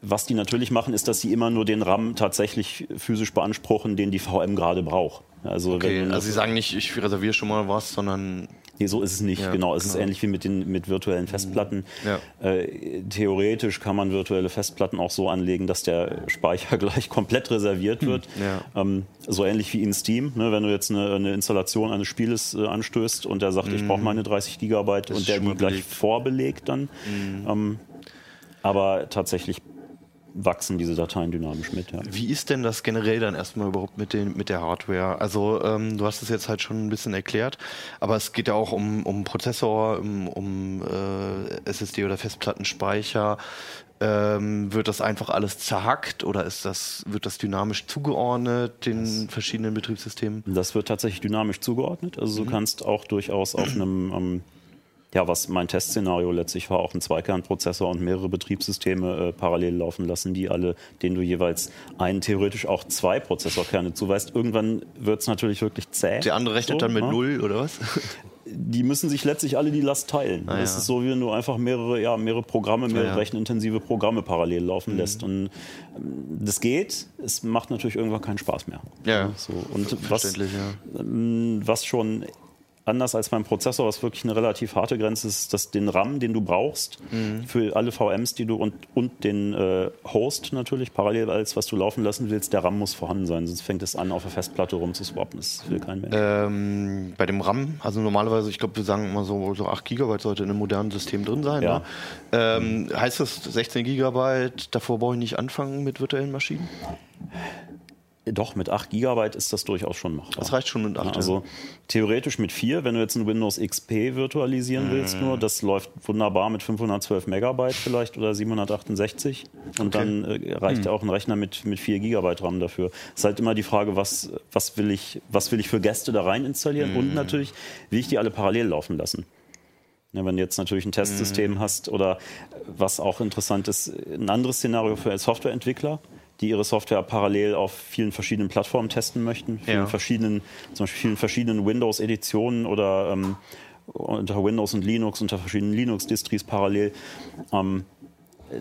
Was die natürlich machen, ist, dass sie immer nur den RAM tatsächlich physisch beanspruchen, den die VM gerade braucht. Also, okay, wenn, also sie sagen nicht, ich reserviere schon mal was, sondern Nee, so ist es nicht. Ja, genau, es ist genau. ähnlich wie mit den mit virtuellen Festplatten. Ja. Äh, theoretisch kann man virtuelle Festplatten auch so anlegen, dass der Speicher gleich komplett reserviert wird. Ja. Ähm, so ähnlich wie in Steam. Ne? Wenn du jetzt eine, eine Installation eines Spieles äh, anstößt und der sagt, ich brauche meine 30 Gigabyte ist und der die gleich belegt. vorbelegt dann. Ähm, aber tatsächlich wachsen diese Dateien dynamisch mit. Ja. Wie ist denn das generell dann erstmal überhaupt mit, den, mit der Hardware? Also ähm, du hast es jetzt halt schon ein bisschen erklärt, aber es geht ja auch um, um Prozessor, um, um äh, SSD oder Festplattenspeicher. Ähm, wird das einfach alles zerhackt oder ist das, wird das dynamisch zugeordnet den verschiedenen Betriebssystemen? Das wird tatsächlich dynamisch zugeordnet. Also du kannst auch durchaus auf einem, ähm, ja, was mein Testszenario letztlich war, auch einen Zweikernprozessor und mehrere Betriebssysteme äh, parallel laufen lassen, die alle, denen du jeweils einen, theoretisch auch zwei Prozessorkerne zuweist. Irgendwann wird es natürlich wirklich zäh. Der andere rechnet So, dann mit ne? null oder was? Die müssen sich letztlich alle die Last teilen. Ah, das ja. ist so, wie wenn du einfach mehrere, ja, mehrere Programme, mehrere ja. Mhm. rechenintensive Programme parallel laufen lässt. Und ähm, das geht, es macht natürlich irgendwann keinen Spaß mehr. Ja, so. Und was, ja. ähm, was schon anders als beim Prozessor, was wirklich eine relativ harte Grenze ist, dass den RAM, den du brauchst, Mhm. für alle VMs, die du und, und den äh, Host natürlich parallel als was du laufen lassen willst, der RAM muss vorhanden sein, sonst fängt es an, auf der Festplatte rumzuswappen. Das will kein Mensch. Ähm, bei dem RAM, also normalerweise, ich glaube, wir sagen immer so, so 8 GB sollte in einem modernen System drin sein. Ja. Ne? Ähm, heißt das 16 GB, davor brauche ich nicht anfangen mit virtuellen Maschinen? Doch, mit 8 GB ist das durchaus schon machbar. Das reicht schon mit 8. Ja, also theoretisch mit 4, wenn du jetzt ein Windows XP virtualisieren willst, nur das läuft wunderbar mit 512 Megabyte vielleicht oder 768 und dann äh, reicht ja auch ein Rechner mit, mit 4 Gigabyte RAM dafür. Es ist halt immer die Frage, was, was, will ich, was will ich für Gäste da rein installieren und natürlich, will ich die alle parallel laufen lassen. Ja, wenn du jetzt natürlich ein Testsystem hast oder was auch interessant ist, ein anderes Szenario für Softwareentwickler, die ihre Software parallel auf vielen verschiedenen Plattformen testen möchten, vielen Ja. verschiedenen, zum Beispiel vielen verschiedenen Windows-Editionen oder ähm, unter Windows und Linux, unter verschiedenen Linux-Distries parallel. Ähm,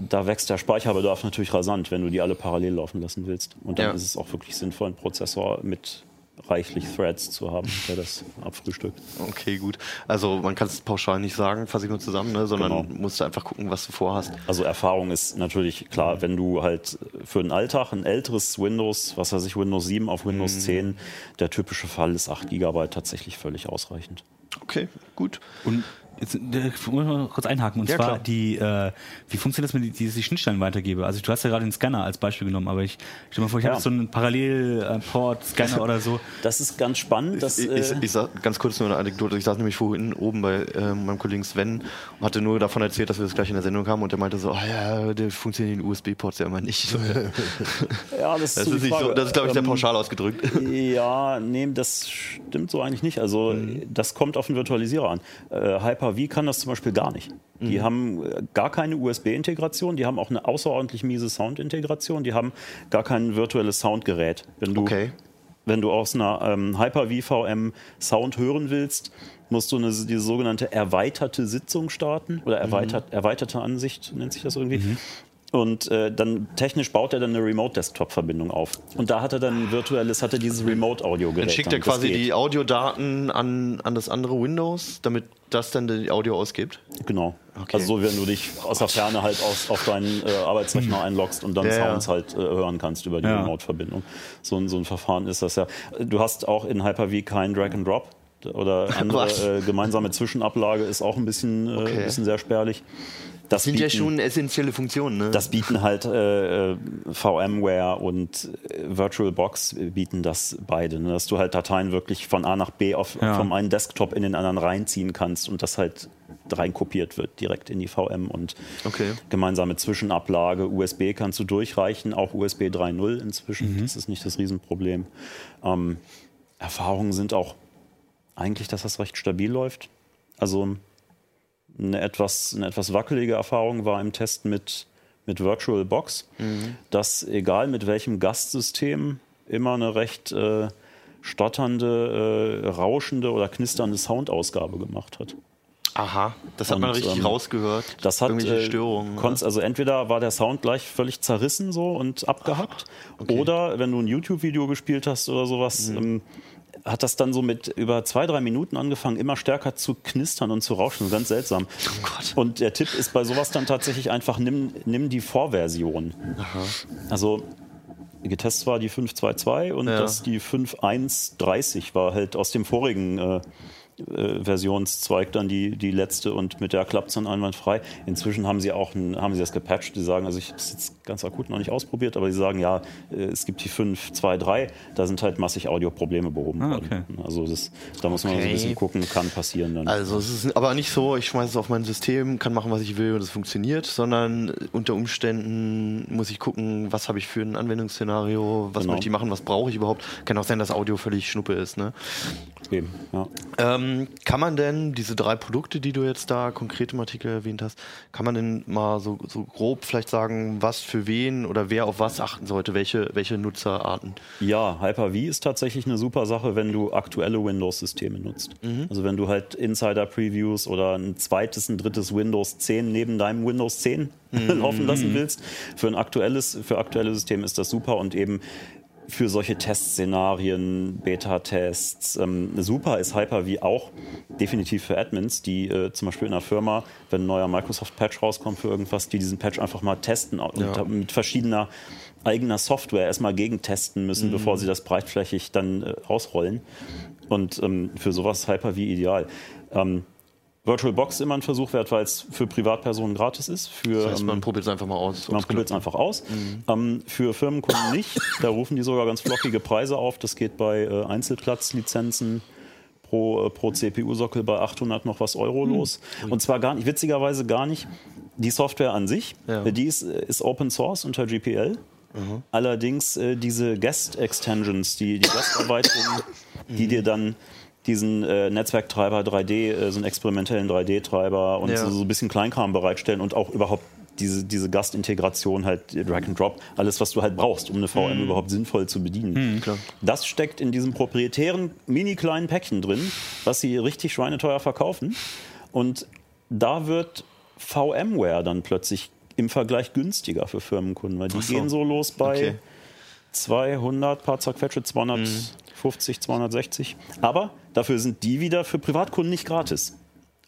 da wächst der Speicherbedarf natürlich rasant, wenn du die alle parallel laufen lassen willst. Und dann Ja. ist es auch wirklich sinnvoll, einen Prozessor mit reichlich Threads zu haben, der das abfrühstückt. Okay, gut. Also man kann es pauschal nicht sagen, fasse ich nur zusammen, ne? sondern Genau. musst du einfach gucken, was du vorhast. Also Erfahrung ist natürlich klar, wenn du halt für den Alltag ein älteres Windows, was weiß ich, Windows 7 auf Windows 10, der typische Fall ist 8 GB tatsächlich völlig ausreichend. Okay, gut. Und Jetzt, äh, muss ich mal kurz einhaken. Und Ja, zwar klar. die, äh, wie funktioniert das, wenn ich die, die Schnittstellen weitergebe? Also du hast ja gerade den Scanner als Beispiel genommen, aber ich stell mir vor, ich Ja. habe so einen Parallel-Port-Scanner oder so. Das ist ganz spannend. Dass, Ich, äh, ich, ich sag ganz kurz nur eine Anekdote. Ich saß nämlich vorhin oben bei ähm, meinem Kollegen Sven und hatte nur davon erzählt, dass wir das gleich in der Sendung haben und der meinte so, ah ja, der funktioniert in USB-Ports ja immer nicht. ja, das, Das so ist, so, das ist glaube ich, sehr Ähm, pauschal ausgedrückt. Ja, nee, das stimmt so eigentlich nicht. Also das kommt auf den Virtualisierer an. Äh, Hyper-V kann das zum Beispiel gar nicht. Die haben äh, gar keine USB-Integration, die haben auch eine außerordentlich miese Sound-Integration, die haben gar kein virtuelles Soundgerät. Wenn du, Okay. wenn du aus einer ähm, Hyper-V VM Sound hören willst, musst du eine, diese sogenannte erweiterte Sitzung starten oder erweitert, erweiterte Ansicht nennt sich das irgendwie. Und äh, dann technisch baut er dann eine Remote-Desktop-Verbindung auf. Und da hat er dann virtuelles, hat er dieses Remote-Audio-Gerät. Dann schickt er dann. Quasi die Audiodaten an, an das andere Windows, damit das dann die Audio ausgibt. Genau. Okay. Also so, wenn du dich aus der Ferne halt aus, auf deinen äh, Arbeitsrechner einloggst und dann Ja. Sounds halt äh, hören kannst über die Ja. Remote-Verbindung. So, ein- so ein Verfahren ist das ja. Du hast auch in Hyper-V kein Drag and Drop oder andere äh, gemeinsame Zwischenablage ist auch ein bisschen, äh, Okay. ein bisschen sehr spärlich. Das Sind ja bieten- schon essentielle Funktionen, ne? Das bieten halt äh, äh, VMware und äh, VirtualBox bieten das beide, ne? dass du halt Dateien wirklich von A nach B auf, Ja. vom einen Desktop in den anderen reinziehen kannst und das halt reinkopiert wird direkt in die VM und Okay. gemeinsame Zwischenablage. USB kannst du durchreichen, auch USB 3.0 inzwischen. Das ist nicht das Riesenproblem. Ähm, Erfahrungen sind auch eigentlich, dass das recht stabil läuft. Also eine etwas, eine etwas wackelige Erfahrung war im Test mit, mit VirtualBox, dass egal mit welchem Gastsystem immer eine recht äh, stotternde, äh, rauschende oder knisternde Soundausgabe gemacht hat. Aha, das hat man Und, richtig ähm, rausgehört. Das hat Irgendwelche äh, Störungen. ne? konntest- also entweder war der Sound gleich völlig zerrissen so und abgehackt, oder wenn du ein YouTube-Video gespielt hast oder sowas, Mhm. ähm, hat das dann so mit über zwei, drei Minuten angefangen, immer stärker zu knistern und zu rauschen. Ganz seltsam. Oh Gott. Und der Tipp ist bei sowas dann tatsächlich einfach, nimm, nimm die Vorversion. Also getestet war die 5.2.2 und Ja. das die 5.1.30 war halt aus dem vorigen äh, äh, Versionszweig dann die, die letzte und mit der klappt es dann einwandfrei. Inzwischen haben sie auch ein, haben sie das gepatcht. Die sagen, also ich habe es jetzt ganz akut noch nicht ausprobiert, aber sie sagen, ja, äh, es gibt die 5.2.3, da sind halt massig Audioprobleme behoben Ah, worden. Also das, da muss man so ein Okay. bisschen gucken, kann passieren dann. Also es ist aber nicht so, ich schmeiße es auf mein System, kann machen, was ich will und es funktioniert, sondern unter Umständen muss ich gucken, was habe ich für ein Anwendungsszenario, was Genau. möchte ich machen, was brauche ich überhaupt. Kann auch sein, dass Audio völlig Schnuppe ist. Ne? Eben, ja. Ähm, kann man denn diese drei Produkte, die du jetzt da konkret im Artikel erwähnt hast, kann man denn mal so, so grob vielleicht sagen, was für wen oder wer auf was achten sollte, welche, welche Nutzerarten? Ja, Hyper-V ist tatsächlich eine super Sache, wenn du aktuelle Windows-Systeme nutzt. Also wenn du halt Insider-Previews oder ein zweites, ein drittes Windows 10 neben deinem Windows 10 laufen lassen willst. Für ein aktuelles, für aktuelle Systeme ist das super und eben für solche Testszenarien, Beta-Tests. Ähm, super ist Hyper-V auch definitiv für Admins, die äh, zum Beispiel in einer Firma, wenn ein neuer Microsoft-Patch rauskommt für irgendwas, die diesen Patch einfach mal testen und Ja. mit verschiedener eigener Software erstmal gegentesten müssen, bevor sie das breitflächig dann äh, ausrollen. Und ähm, für sowas ist Hyper-V ideal. Ähm, VirtualBox ist immer ein Versuch wert, weil es für Privatpersonen gratis ist. Für, Das heißt, man ähm, probiert es einfach mal aus. man probiert es einfach aus. Ähm, für Firmenkunden nicht. Da rufen die sogar ganz flockige Preise auf. Das geht bei äh, Einzelplatzlizenzen pro, äh, pro CPU-Sockel bei 800 noch was Euro los. Und zwar gar nicht, witzigerweise gar nicht die Software an sich. Ja. Äh, Die ist, äh, ist Open Source unter GPL. Allerdings äh, diese Guest-Extensions, die, die Gasterweiterungen, die dir dann diesen äh, Netzwerktreiber 3D, äh, so einen experimentellen 3D-Treiber und Ja. so, so ein bisschen Kleinkram bereitstellen und auch überhaupt diese, diese Gastintegration, halt äh, Drag and Drop, alles, was du halt brauchst, um eine VM überhaupt sinnvoll zu bedienen. klar. Das steckt in diesem proprietären, mini kleinen Päckchen drin, was sie richtig schweineteuer verkaufen. Und da wird VMware dann plötzlich im Vergleich günstiger für Firmenkunden, weil die so. gehen so los bei Okay. 200, paar zerquetsche, 250, 260. Aber dafür sind die wieder für Privatkunden nicht gratis.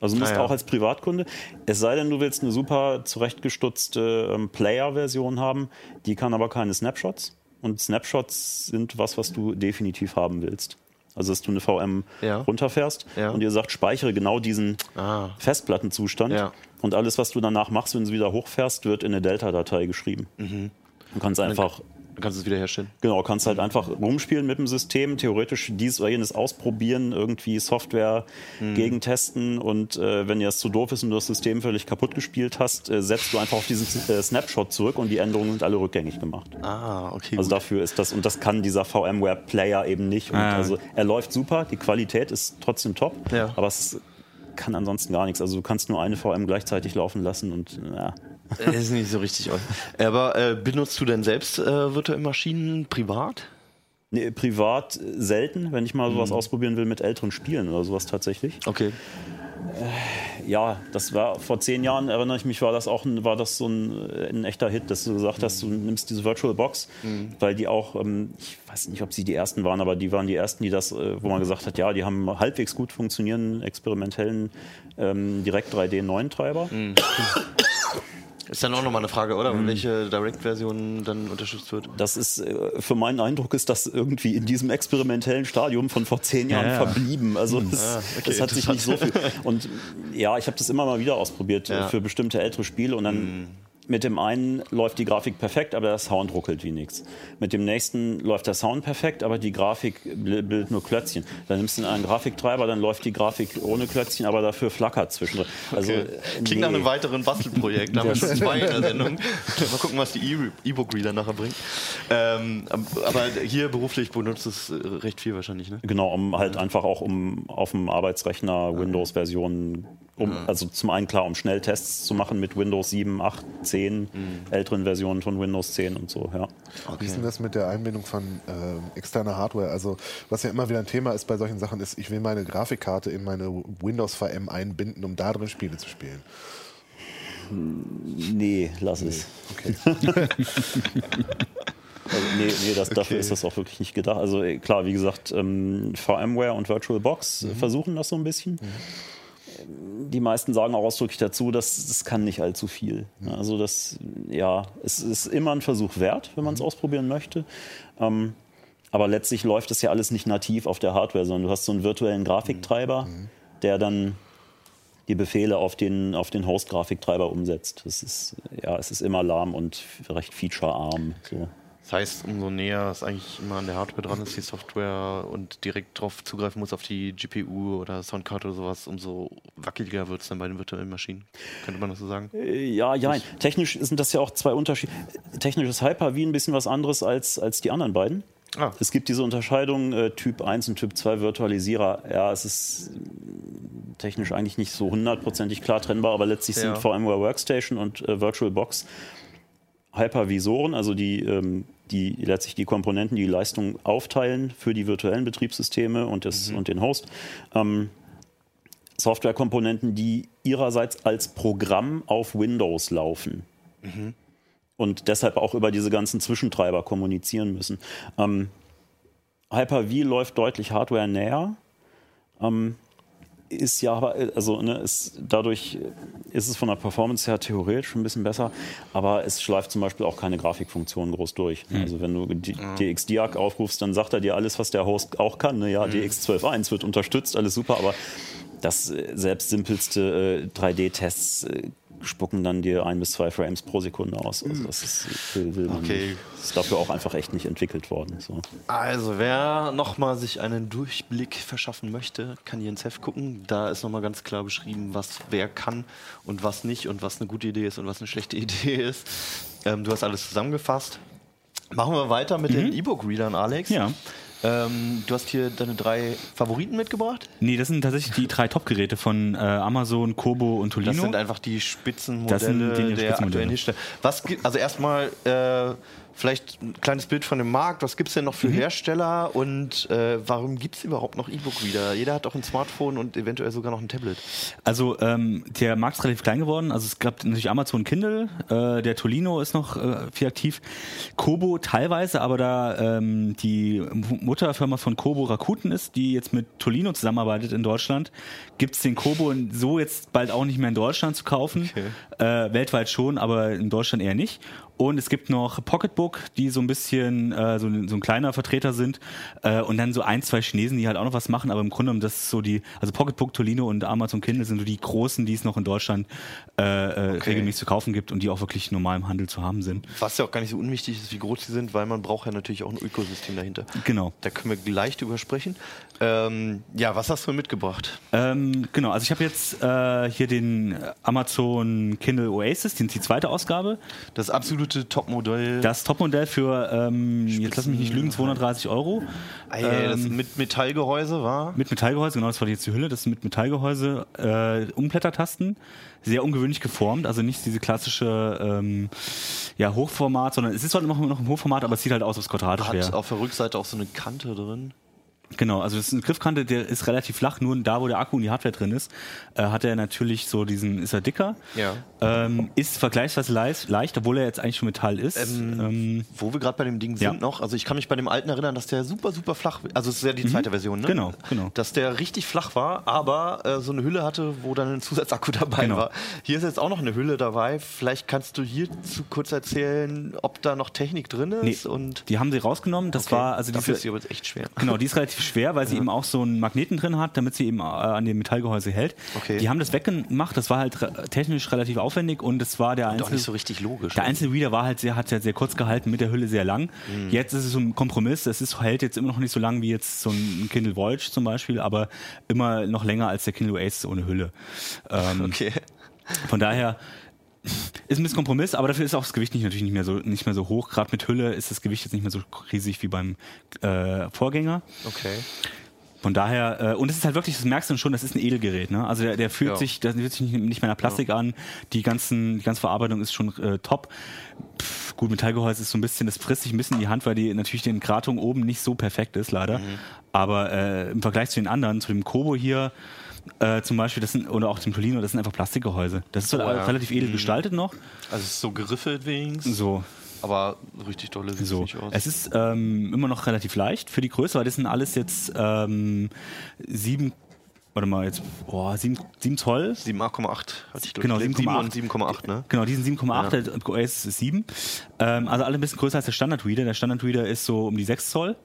Also du musst Ah, ja. auch als Privatkunde, es sei denn, du willst eine super zurechtgestutzte ähm, Player-Version haben, die kann aber keine Snapshots. Und Snapshots sind was, was du definitiv haben willst. Also dass du eine VM Ja. runterfährst Ja. und ihr sagt, speichere genau diesen Ah. Festplattenzustand und alles, was du danach machst, wenn du wieder hochfährst, wird in eine Delta-Datei geschrieben. Mhm. Du kannst einfach Du kannst es wiederherstellen. Genau, kannst halt einfach rumspielen mit dem System, theoretisch dies oder jenes ausprobieren, irgendwie Software Mhm. gegentesten und äh, wenn dir das zu doof ist und du das System völlig kaputt gespielt hast, äh, setzt du einfach auf diesen äh, Snapshot zurück und die Änderungen sind alle rückgängig gemacht. Ah, okay. Also gut. dafür ist das, und das kann dieser VMware-Player eben nicht. Ah. also er läuft super, die Qualität ist trotzdem top, Ja. aber es kann ansonsten gar nichts. Also du kannst nur eine VM gleichzeitig laufen lassen und ja. Das ist nicht so richtig. aus. Aber äh, benutzt du denn selbst äh, virtuelle Maschinen privat? Nee, privat äh, selten, wenn ich mal Mhm. sowas ausprobieren will mit älteren Spielen oder sowas tatsächlich. Okay. Ja, das war vor zehn Jahren, erinnere ich mich, war das auch ein, war das so ein, äh, ein echter Hit, dass du gesagt hast, du nimmst diese Virtual Box, weil die auch, ähm, ich weiß nicht, ob sie die ersten waren, aber die waren die ersten, die das, äh, wo man gesagt hat, ja, die haben halbwegs gut funktionierenden experimentellen ähm, Direct 3D 9 Treiber. Ist dann auch nochmal eine Frage, oder? Welche Direct-Version dann unterstützt wird? Das ist, äh, für meinen Eindruck ist das irgendwie in diesem experimentellen Stadium von vor zehn Jahren Ja, ja. verblieben. Also es, Ah, okay, es hat sich nicht so viel. Und ja, ich habe das immer mal wieder ausprobiert Ja. für bestimmte ältere Spiele und dann mit dem einen läuft die Grafik perfekt, aber der Sound ruckelt wie nichts. Mit dem nächsten läuft der Sound perfekt, aber die Grafik bildet nur Klötzchen. Dann nimmst du einen Grafiktreiber, dann läuft die Grafik ohne Klötzchen, aber dafür flackert zwischendrin. Also, Okay. Klingt nach nee. einem weiteren Bastelprojekt. Da haben wir schon zwei in der Sendung. Mal gucken, was die E- E-Book-Reader nachher bringt. Ähm, aber hier beruflich benutzt es äh, recht viel wahrscheinlich, ne? Genau, um halt einfach auch um auf dem Arbeitsrechner Windows-Versionen, um, also zum einen klar, um schnell Tests zu machen mit Windows 7, 8, 10, älteren Versionen von Windows 10 und so, ja. Wie ist denn das mit der Einbindung von äh, externer Hardware? Also, was ja immer wieder ein Thema ist bei solchen Sachen, ist, ich will meine Grafikkarte in meine Windows VM einbinden, um da drin Spiele zu spielen. Nee, lass es. Okay. Also, nee, nee das, dafür Okay. ist das auch wirklich nicht gedacht. Also äh, klar, wie gesagt, ähm, VMware und VirtualBox äh, versuchen das so ein bisschen. Ähm, Die meisten sagen auch ausdrücklich dazu, dass das kann nicht allzu viel. Also das, ja, es ist immer ein Versuch wert, wenn man es ausprobieren möchte. Ähm, aber letztlich läuft das ja alles nicht nativ auf der Hardware, sondern du hast so einen virtuellen Grafiktreiber, der dann die Befehle auf den, auf den Host-Grafiktreiber umsetzt. Das ist, ja, es ist immer lahm und recht featurearm. So. Das heißt, umso näher es eigentlich immer an der Hardware dran ist, die Software und direkt drauf zugreifen muss auf die GPU oder Soundkarte oder sowas, umso wackeliger wird es dann bei den virtuellen Maschinen. Könnte man das so sagen? Äh, Ja, ja. Technisch sind das ja auch zwei Unterschiede. Technisch ist Hyper-V ein bisschen was anderes als, als die anderen beiden. Ah. Es gibt diese Unterscheidung äh, Typ 1 und Typ 2 Virtualisierer. Ja, es ist technisch eigentlich nicht so hundertprozentig klar trennbar, aber letztlich Ja. sind VMware Workstation und äh, VirtualBox Hypervisoren, also die, ähm, die letztlich die Komponenten, die Leistung aufteilen für die virtuellen Betriebssysteme und, das, und den Host. Ähm, Softwarekomponenten, die ihrerseits als Programm auf Windows laufen und deshalb auch über diese ganzen Zwischentreiber kommunizieren müssen. Ähm, Hyper-V läuft deutlich Hardware näher. Ähm, ist ja aber, also ne, ist, dadurch ist es von der Performance her theoretisch ein bisschen besser, aber es schleift zum Beispiel auch keine Grafikfunktion groß durch. Also wenn du die DXDiag aufrufst, dann sagt er dir alles, was der Host auch kann. Ne? Ja, DX12.1 wird unterstützt, alles super, aber das selbst simpelste äh, 3D-Tests äh, spucken dann dir ein bis zwei Frames pro Sekunde aus. Also das ist, will, Okay. nicht. Ist dafür auch einfach echt nicht entwickelt worden. So. Also, wer nochmal sich einen Durchblick verschaffen möchte, kann hier ins Heft gucken. Da ist nochmal ganz klar beschrieben, was wer kann und was nicht und was eine gute Idee ist und was eine schlechte Idee ist. Ähm, du hast alles zusammengefasst. Machen wir weiter mit den E-Book-Readern, Alex. Ja. Ähm, du hast hier deine drei Favoriten mitgebracht. Nee, das sind tatsächlich die drei Top-Geräte von äh, Amazon, Kobo und Tolino. Das sind einfach die Das Spitzenmodelle sind die der Spitzenmodelle. aktuellen Hersteller. Was gibt, also erstmal äh, vielleicht ein kleines Bild von dem Markt. Was gibt es denn noch Mhm. für Hersteller und äh, warum gibt es überhaupt noch E-Book-Reader? Jeder hat doch ein Smartphone und eventuell sogar noch ein Tablet. Also ähm, der Markt ist relativ klein geworden. Also es gab natürlich Amazon Kindle, äh, der Tolino ist noch äh, viel aktiv, Kobo teilweise, aber da ähm, die Mutterfirma von Kobo Rakuten ist, die jetzt mit Tolino zusammenarbeitet in Deutschland, gibt's den Kobo so jetzt bald auch nicht mehr in Deutschland zu kaufen. Äh, weltweit schon, aber in Deutschland eher nicht. Und es gibt noch Pocketbook, die so ein bisschen äh, so, ein- so ein kleiner Vertreter sind. Äh, und dann so ein, zwei Chinesen, die halt auch noch was machen. Aber im Grunde genommen, das ist so die, also Pocketbook, Tolino und Amazon Kindle sind so die großen, die es noch in Deutschland äh, äh, regelmäßig zu kaufen gibt und die auch wirklich normal im Handel zu haben sind. Was ja auch gar nicht so unwichtig ist, wie groß sie sind, weil man braucht ja natürlich auch ein Ökosystem dahinter. Genau. Da können wir gleich drüber sprechen. Ähm, ja, was hast du mitgebracht? Ähm, genau, also ich habe jetzt äh, hier den Amazon Kindle Oasis, die, die zweite Ausgabe. Das absolute Topmodell. Das Topmodell für, ähm, jetzt lass mich nicht lügen, 230 Euro. Ey, das mit Metallgehäuse war. Mit Metallgehäuse, genau, das war jetzt die Hülle, das ist mit Metallgehäuse, äh, Umblättertasten, sehr ungewöhnlich geformt, also nicht diese klassische ähm, ja, Hochformat, sondern es ist zwar immer noch im Hochformat, aber es sieht halt aus, als quadratisch Hat wäre. auf der Rückseite auch so eine Kante drin. Genau, also das ist eine Griffkante, der ist relativ flach, nur da, wo der Akku und die Hardware drin ist, äh, hat er natürlich so diesen, ist er dicker, Ja. ähm, ist vergleichsweise leicht, leicht, obwohl er jetzt eigentlich schon Metall ist. Ähm, Wo wir gerade bei dem Ding Ja. sind noch, also ich kann mich bei dem alten erinnern, dass der super, super flach, also es ist ja die zweite Version, ne? Genau, genau. Dass der richtig flach war, aber äh, so eine Hülle hatte, wo dann ein Zusatzakku dabei Genau. war. Hier ist jetzt auch noch eine Hülle dabei. Vielleicht kannst du hierzu kurz erzählen, ob da noch Technik drin ist Nee, und die haben sie rausgenommen, das Okay. war, also Dafür ist diese, sie aber jetzt echt schwer. Genau, die ist relativ schwer, weil sie eben auch so einen Magneten drin hat, damit sie eben äh, an dem Metallgehäuse hält. Okay. Die haben das weggemacht, das war halt re- technisch relativ aufwendig und es war der Doch einzige. nicht so richtig logisch. Der einzelne Reader war halt sehr, hat ja sehr kurz gehalten, mit der Hülle sehr lang. Mhm. Jetzt ist es so ein Kompromiss. Es ist, hält jetzt immer noch nicht so lang wie jetzt so ein Kindle Voyage zum Beispiel, aber immer noch länger als der Kindle Oasis ohne Hülle. Ähm, Okay. Von daher ist ein bisschen Kompromiss, aber dafür ist auch das Gewicht nicht, natürlich nicht mehr so, nicht mehr so hoch. Gerade mit Hülle ist das Gewicht jetzt nicht mehr so riesig wie beim äh, Vorgänger. Okay. Von daher, äh, und es ist halt wirklich, das merkst du schon, das ist ein Edelgerät. Ne? Also der, der fühlt Ja. sich, das fühlt sich nicht, mehr nach Plastik an. Die, ganzen, die ganze Verarbeitung ist schon äh, top. Pff, gut, Metallgehäuse ist so ein bisschen, das frisst sich ein bisschen in die Hand, weil die natürlich den Gratung oben nicht so perfekt ist, leider. Mhm. Aber äh, im Vergleich zu den anderen, zu dem Kobo hier, äh, zum Beispiel, das sind, oder auch dem Tolino, das sind einfach Plastikgehäuse. Das ist so Oh, ja. relativ edel gestaltet noch. Also es ist so geriffelt wenigstens, So, aber richtig dolle sieht es so. nicht aus. Es ist ähm, immer noch relativ leicht für die Größe, weil das sind alles jetzt ähm, sieben, warte mal, jetzt, boah, sieben, sieben Zoll. 7,8 hatte ich Genau, ich, 7,8. und 7,8, ne? Genau, die sind 7,8, der OS ist 7. Ähm, also alle ein bisschen größer als der Standard-Reader. Der Standard-Reader ist so um die 6 Zoll.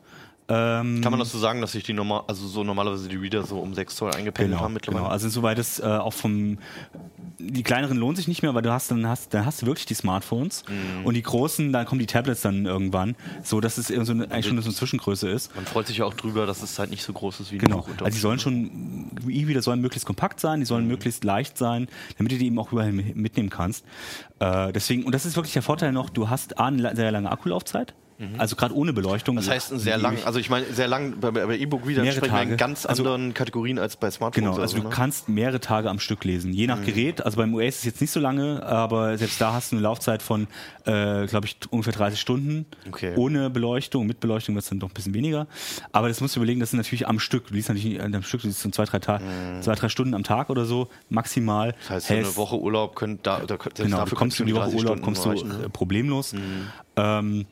Ähm, Kann man das so sagen, dass sich die normal, also so normalerweise die Reader so um 6 Zoll eingependelt Genau, haben mittlerweile? genau. Also soweit es äh, auch vom die kleineren lohnen sich nicht mehr, weil du hast dann hast dann hast du wirklich die Smartphones Mhm. und die großen, dann kommen die Tablets dann irgendwann, so dass es so eine, eigentlich schon so eine Zwischengröße ist. Man freut sich ja auch drüber, dass es halt nicht so groß ist wie Genau. Also die sollen Strich. schon E-Reader sollen möglichst kompakt sein, die Mhm. sollen möglichst leicht sein, damit du die eben auch überall mi- mitnehmen kannst. Äh, deswegen und das ist wirklich der Vorteil noch, du hast A, eine sehr lange Akkulaufzeit, also gerade ohne Beleuchtung. Mhm. Das heißt, ein sehr lang, also ich meine, sehr lang, bei, bei E-Book-Readern sprechen wir in Tage. ganz Also- anderen Kategorien als bei Smartphones. Genau, also du ne? kannst mehrere Tage am Stück lesen, je nach Mhm. Gerät. Also beim US ist es jetzt nicht so lange, aber selbst da hast du eine Laufzeit von, äh, glaube ich, ungefähr 30 Stunden. Okay. Ohne Beleuchtung, mit Beleuchtung wird es dann doch ein bisschen weniger. Aber das musst du überlegen, das sind natürlich am Stück. Du liest natürlich nicht am Stück, du liest so zwei, drei, Tage, zwei, drei Stunden am Tag oder so, maximal. Mhm. Das heißt, so eine Woche Urlaub könnt da, da Genau, dafür du kommst könntest in die Woche 30 Urlaub, kommst du reichen, ne? äh, problemlos. Ähm,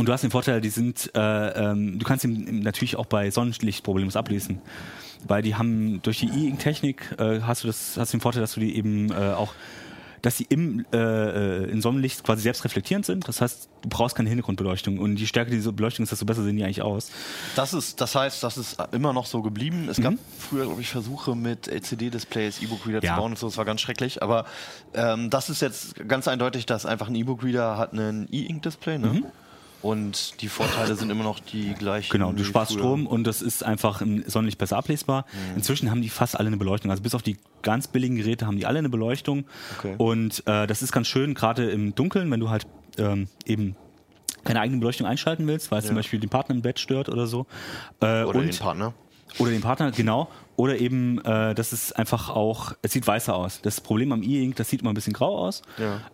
und du hast den Vorteil, die sind, äh, ähm, du kannst ihn natürlich auch bei Sonnenlicht problemlos ablesen. Weil die haben durch die E-Ink-Technik äh, hast du das, hast den Vorteil, dass du die eben äh, auch, dass sie im, äh, äh, in Sonnenlicht quasi selbst reflektierend sind. Das heißt, du brauchst keine Hintergrundbeleuchtung. Und je stärker diese Beleuchtung ist, desto besser sehen die eigentlich aus. Das ist, das heißt, das ist immer noch so geblieben. Es Mhm. gab früher, glaube ich, Versuche mit LCD-Displays E-Book-Reader Ja. zu bauen und so. Das war ganz schrecklich. Aber ähm, das ist jetzt ganz eindeutig, dass einfach ein E-Book-Reader hat einen E-Ink-Display. Ne? Und die Vorteile sind immer noch die gleichen. Genau, du sparst früher. Strom und das ist einfach Sonnenlicht besser ablesbar. Inzwischen haben die fast alle eine Beleuchtung. Also bis auf die ganz billigen Geräte haben die alle eine Beleuchtung. Okay. Und äh, das ist ganz schön, gerade im Dunkeln, wenn du halt ähm, eben keine eigene Beleuchtung einschalten willst, weil es zum Beispiel den Partner im Bett stört oder so. Äh, Oder und, den Partner. Oder den Partner, genau. Oder eben, äh, das ist einfach auch, es sieht weißer aus. Das Problem am E-Ink, das sieht immer ein bisschen grau aus.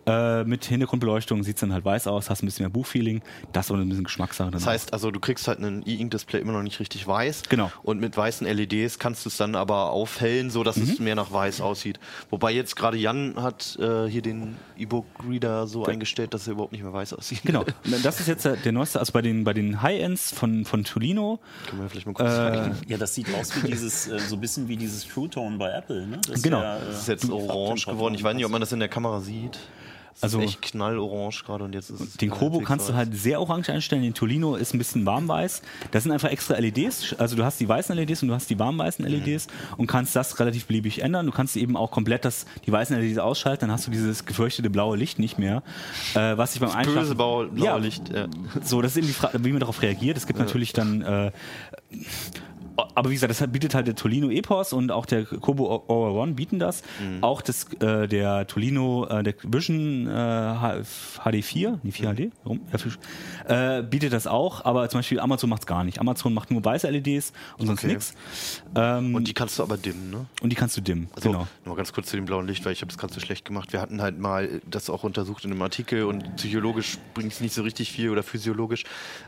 Äh, mit Hintergrundbeleuchtung sieht es dann halt weiß aus, hast ein bisschen mehr Buchfeeling. Das ist aber ein bisschen Geschmackssache. Das heißt also, du kriegst halt ein E-Ink-Display immer noch nicht richtig weiß. Genau. Und mit weißen LEDs kannst du es dann aber aufhellen, so dass Mhm. es mehr nach weiß aussieht. Wobei jetzt gerade Jan hat äh, hier den E-Book-Reader so eingestellt, dass er überhaupt nicht mehr weiß aussieht. Genau, das ist jetzt der der neueste, also bei den, bei den High-Ends von, von Tolino. Können wir vielleicht mal kurz Äh, zeigen. Ja, das sieht aus wie dieses, äh, so ein bisschen wie dieses True Tone bei Apple. Ne? Das ist Genau. ja, äh, Das ist jetzt orange geworden. Ich weiß nicht, ob man das in der Kamera sieht. Also echt knallorange gerade und jetzt ist es den Kobo kannst du halt sehr orange einstellen, den Tolino ist ein bisschen warmweiß. Das sind einfach extra LEDs, also du hast die weißen LEDs und du hast die warmweißen LEDs und kannst das relativ beliebig ändern. Du kannst eben auch komplett das, die weißen LEDs ausschalten, dann hast du dieses gefürchtete blaue Licht nicht mehr. Äh, was ich beim Einschlafen... Böse blaue Ja. Licht. Ja. So, das ist eben die Frage, wie man darauf reagiert. Es gibt natürlich dann. Äh, aber wie gesagt, das bietet halt der Tolino Epos und auch der Kobo Aura One bieten das. Auch das, äh, der Tolino, äh, der Vision äh, H- HD4, nee, 4HD, warum? Ja, äh, bietet das auch, aber zum Beispiel Amazon macht es gar nicht. Amazon macht nur weiße LEDs und sonst Okay. nichts. Ähm, Und die kannst du aber dimmen, ne? und die kannst du dimmen. Also, genau. Noch ganz kurz zu dem blauen Licht, weil ich habe es gerade so schlecht gemacht. Wir hatten halt mal das auch untersucht in einem Artikel und psychologisch bringt es nicht so richtig viel oder physiologisch.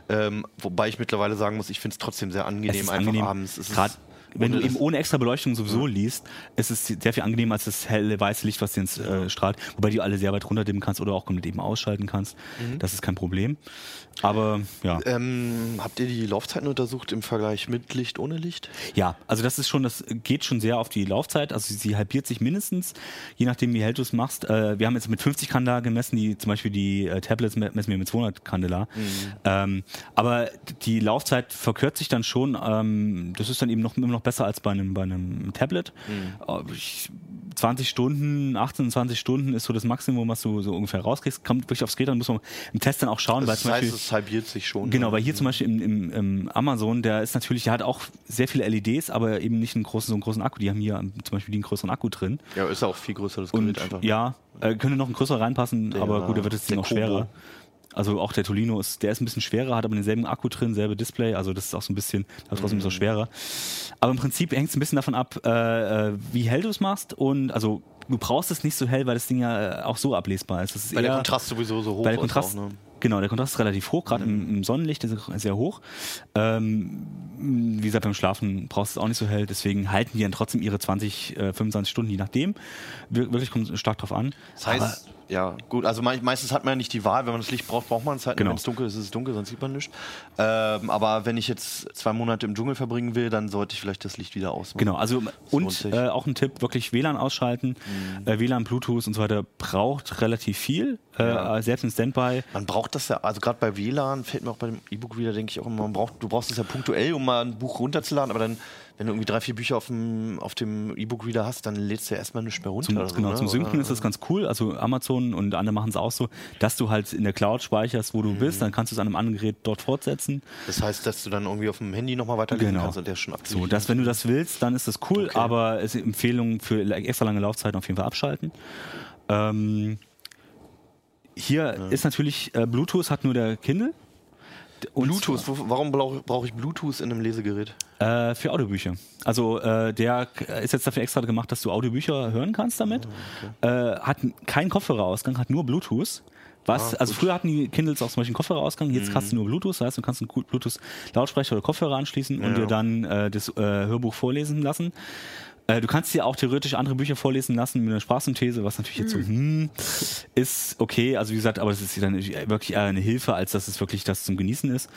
Ähm, wobei ich mittlerweile sagen muss, ich finde es trotzdem sehr angenehm, einfach angenehm, abends. Es ist- Gerade wenn du eben ohne extra Beleuchtung sowieso liest, ist es sehr viel angenehmer als das helle weiße Licht, was dir ins äh, strahlt. Wobei du alle sehr weit runterdimmen kannst oder auch komplett eben ausschalten kannst. Mhm. Das ist kein Problem. Aber ja. Ähm, habt ihr die Laufzeiten untersucht im Vergleich mit Licht, ohne Licht? Ja, also das ist schon, das geht schon sehr auf die Laufzeit. Also sie halbiert sich mindestens, je nachdem wie hell du es machst. Äh, wir haben jetzt mit 50 Candela gemessen, die zum Beispiel die äh, Tablets me- messen wir mit 200 Candela. Ähm, aber die Laufzeit verkürzt sich dann schon. Ähm, das ist dann eben noch immer noch besser als bei einem bei einem Tablet. Äh, ich, 20 Stunden, 18, 20 Stunden ist so das Maximum, was du so ungefähr rauskriegst. Kommt wirklich aufs Gerät, dann muss man im Test dann auch schauen, weil Das zum heißt, Beispiel es halbiert sich schon. Genau, ne? weil hier zum Beispiel im, im, im Amazon, der ist natürlich, der hat auch sehr viele LEDs, aber eben nicht einen großen, so einen großen Akku. Die haben hier ähm, zum Beispiel den größeren Akku drin. Ja, ist auch viel größer, das Und Gerät einfach. ja, äh, könnte noch ein größerer reinpassen, Der- aber gut, der wird der auch schwerer. Also auch der Tolino ist, der ist ein bisschen schwerer, hat aber denselben Akku drin, selbe Display, also das ist auch so ein bisschen, aber trotzdem Mhm. er schwerer. Aber im Prinzip hängt es ein bisschen davon ab, äh, äh, wie hell du es machst und also du brauchst es nicht so hell, weil das Ding ja äh, auch so ablesbar ist. Ist Weil der eher- Kontrast sowieso so hoch weil der ist Kontrast, auch, ne? genau, der Kontrast ist relativ hoch, gerade im, im Sonnenlicht ist er sehr hoch. Ähm, wie gesagt, beim Schlafen brauchst du es auch nicht so hell, deswegen halten die dann trotzdem ihre 20, äh, 25 Stunden, je nachdem. Wir, wirklich kommt es stark drauf an. Das heißt, ja, gut, also mei- meistens hat man ja nicht die Wahl, wenn man das Licht braucht, braucht man es halt. Genau. Wenn es dunkel ist, ist es dunkel, sonst sieht man nichts. Ähm, aber wenn ich jetzt zwei Monate im Dschungel verbringen will, dann sollte ich vielleicht das Licht wieder ausmachen. Genau, also und äh, auch ein Tipp, wirklich WLAN ausschalten. Äh, WLAN, Bluetooth und so weiter braucht relativ viel, äh, Ja. selbst in Standby. Man braucht das ja, also gerade bei WLAN fällt mir auch bei dem E-Book-Reader, denke ich auch immer, man braucht, du brauchst es ja punktuell, um mal ein Buch runterzuladen, aber dann, wenn du irgendwie drei, vier Bücher auf dem, auf dem E-Book-Reader hast, dann lädst du ja erstmal nicht mehr runter. Zum, so, genau, ne? zum Synken Oder- ist das ganz cool. Also Amazon und andere machen es auch so, dass du halt in der Cloud speicherst, wo du bist, dann kannst du es an einem anderen Gerät dort fortsetzen. Das heißt, dass du dann irgendwie auf dem Handy nochmal weiterlesen Genau. kannst und der ist schon So, abgelesen. dass wenn du das willst, dann ist das cool, Okay. aber es ist Empfehlung für extra lange Laufzeiten auf jeden Fall abschalten. Ähm, hier ist natürlich äh, Bluetooth hat nur der Kindle. Bluetooth, wo, warum brauche brauch ich Bluetooth in einem Lesegerät? Äh, für Audiobücher. Also äh, der ist jetzt dafür extra gemacht, dass du Audiobücher hören kannst damit. Oh, äh, hat keinen Kopfhörerausgang, hat nur Bluetooth. Was, Ah, also früher hatten die Kindles auch zum Beispiel einen Kopfhörerausgang, jetzt Mhm. hast du nur Bluetooth, das heißt, du kannst einen Bluetooth-Lautsprecher oder Kopfhörer anschließen und Ja. dir dann äh, das äh, Hörbuch vorlesen lassen. Äh, Du kannst dir auch theoretisch andere Bücher vorlesen lassen mit einer Sprachsynthese, was natürlich jetzt so, hm, ist okay. Also wie gesagt, aber es ist dann wirklich eher eine Hilfe, als dass es wirklich das zum Genießen ist.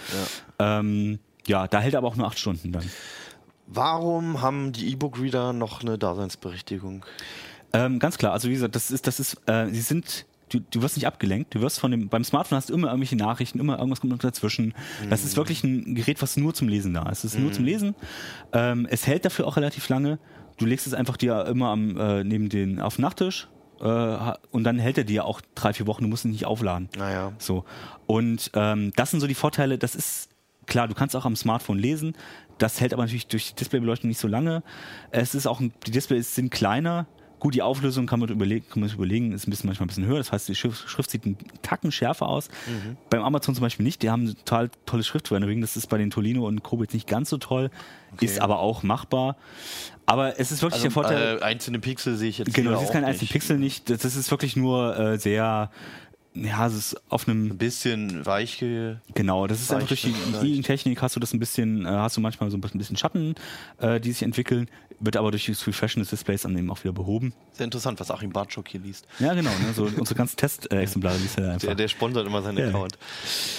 Ja, ähm, ja da hält er aber auch nur acht Stunden dann. Warum haben die E-Book-Reader noch eine Daseinsberechtigung? Ähm, ganz klar, also wie gesagt, das ist, das ist, äh, sie sind, du, du wirst nicht abgelenkt, du wirst von dem, beim Smartphone hast du immer irgendwelche Nachrichten, immer irgendwas kommt dazwischen. Das ist wirklich ein Gerät, was nur zum Lesen da ist. Es ist nur zum Lesen. Ähm, es hält dafür auch relativ lange. Du legst es einfach dir immer am, äh, neben den, auf den Nachttisch. Äh, und dann hält er dir auch drei, vier Wochen, du musst ihn nicht aufladen. Naja. So. Und ähm, das sind so die Vorteile, das ist klar, du kannst auch am Smartphone lesen. Das hält aber natürlich durch die Displaybeleuchtung nicht so lange. Es ist auch, die Displays sind kleiner. Gut, die Auflösung kann man, überlegen, kann man sich überlegen, ist ein bisschen, manchmal ein bisschen höher. Das heißt, die Schrift, Schrift sieht einen Tacken schärfer aus. Beim Amazon zum Beispiel nicht. Die haben total tolles Schriftrendering. Das ist bei den Tolino und Kobo jetzt nicht ganz so toll. Ist aber auch machbar. Aber es ist wirklich der Vorteil. äh, einzelne Pixel sehe ich jetzt Genau, hier du siehst auch keinen einzelnen nicht. Pixel nicht. Das das ist wirklich nur äh, sehr, ja, es ist auf einem Ein bisschen weich ge Genau, das ist einfach durch die E-Ink-Technik hast du das ein bisschen, äh, hast du manchmal so ein bisschen Schatten, äh, die sich entwickeln, wird aber durch das Refreshen des Displays dann eben auch wieder behoben. Sehr interessant, was Achim Bartschok hier liest. Ja, genau, ne, so unsere ganzen Testexemplare liest er einfach. Der, der sponsert immer seinen Ja. Account.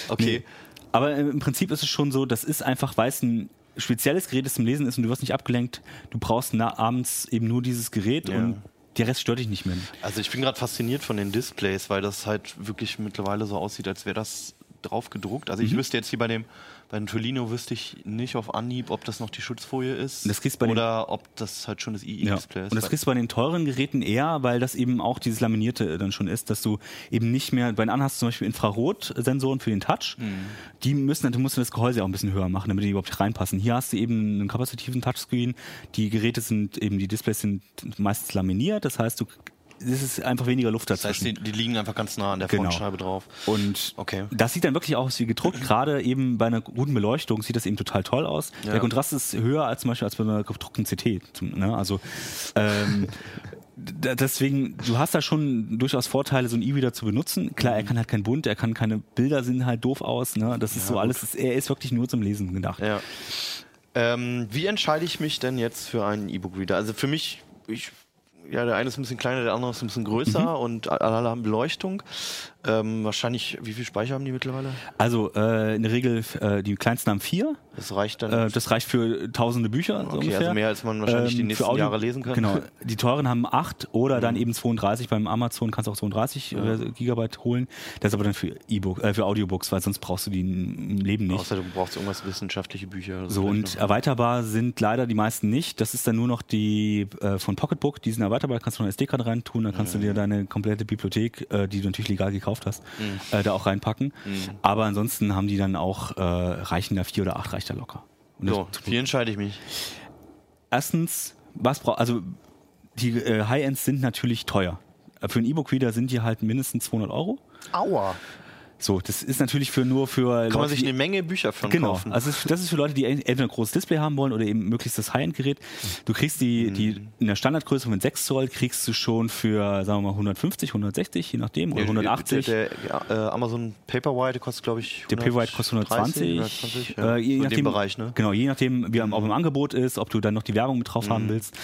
Okay. Aber äh, im Prinzip ist es schon so, das ist einfach, weil es ein spezielles Gerät ist zum Lesen ist und du wirst nicht abgelenkt, du brauchst abends eben nur dieses Gerät Ja. und der Rest stört dich nicht mehr. Also ich bin gerade fasziniert von den Displays, weil das halt wirklich mittlerweile so aussieht, als wäre das drauf gedruckt. Also ich Mhm. wüsste jetzt hier bei dem bei dem Tolino wüsste ich nicht auf Anhieb, ob das noch die Schutzfolie ist Das kriegst bei den- oder ob das halt schon das Ja. i-Display ist. Und das kriegst du bei den teuren Geräten eher, weil das eben auch dieses Laminierte dann schon ist, dass du eben nicht mehr, bei den anderen hast du zum Beispiel Infrarotsensoren für den Touch. Mhm. Die müssen, du musst das Gehäuse auch ein bisschen höher machen, damit die überhaupt reinpassen. Hier hast du eben einen kapazitiven Touchscreen. Die Geräte sind eben, die Displays sind meistens laminiert. Das heißt, du, es ist einfach weniger Luft das dazwischen. heißt, die, die liegen einfach ganz nah an der Genau. Frontscheibe drauf. Und Okay. das sieht dann wirklich aus wie gedruckt. Gerade eben bei einer guten Beleuchtung sieht das eben total toll aus. Ja. Der Kontrast ist höher als zum Beispiel als bei einer gedruckten CT. Ne? Also ähm, deswegen, du hast da schon durchaus Vorteile, so ein E-Reader zu benutzen. Klar, er kann halt kein bunt, er kann keine Bilder sehen halt doof aus. Ne? Das ist so alles. Er ist wirklich nur zum Lesen gedacht. Ja. Ähm, wie entscheide ich mich denn jetzt für einen E-Book-Reader? Also für mich, ich, ja, der eine ist ein bisschen kleiner, der andere ist ein bisschen größer und alle haben Beleuchtung. Ähm, wahrscheinlich, wie viel Speicher haben die mittlerweile? Also äh, in der Regel, äh, die kleinsten haben vier. Das reicht dann. Äh, das reicht für tausende Bücher. so okay, ungefähr. also mehr als man wahrscheinlich die Ähm, nächsten für Audio- Jahre lesen kann. Genau. Die teuren haben 8 oder Mhm. dann eben 32. Beim Amazon kannst du auch 32 äh, Gigabyte holen. Das ist aber dann für E-Book, äh, für Audiobooks, weil sonst brauchst du die im Leben nicht. Außer du brauchst irgendwas wissenschaftliche Bücher. oder So, und noch. erweiterbar sind leider die meisten nicht. Das ist dann nur noch die äh, von Pocketbook, die sind erweiterbar, kannst du noch eine SD-Karte reintun, dann kannst du dir deine komplette Bibliothek, die du natürlich legal gekauft hast, äh, da auch reinpacken. Mhm. Aber ansonsten haben die dann auch, äh, reichen da vier oder acht reicht da locker. Und So, wie entscheide ich mich? erstens, was braucht, also die äh, High-Ends sind natürlich teuer. Äh, Für einen E-Book-Reader sind die halt mindestens 200 Euro. Aua. So, das ist natürlich für nur für Kann man sich eine Menge Bücher von Genau, kaufen. also das ist für Leute, die entweder ein großes Display haben wollen oder eben möglichst das High-End-Gerät. Du kriegst die, die in der Standardgröße von 6 Zoll kriegst du schon für, sagen wir mal, 150, 160, je nachdem, oder 180. Der, der äh, Amazon Paperwhite kostet, glaube ich, Der Paperwhite kostet 120. 120 ja. äh, je so in nachdem, dem Bereich, ne? Genau, je nachdem, wie er auch im Angebot ist, ob du dann noch die Werbung mit drauf haben willst.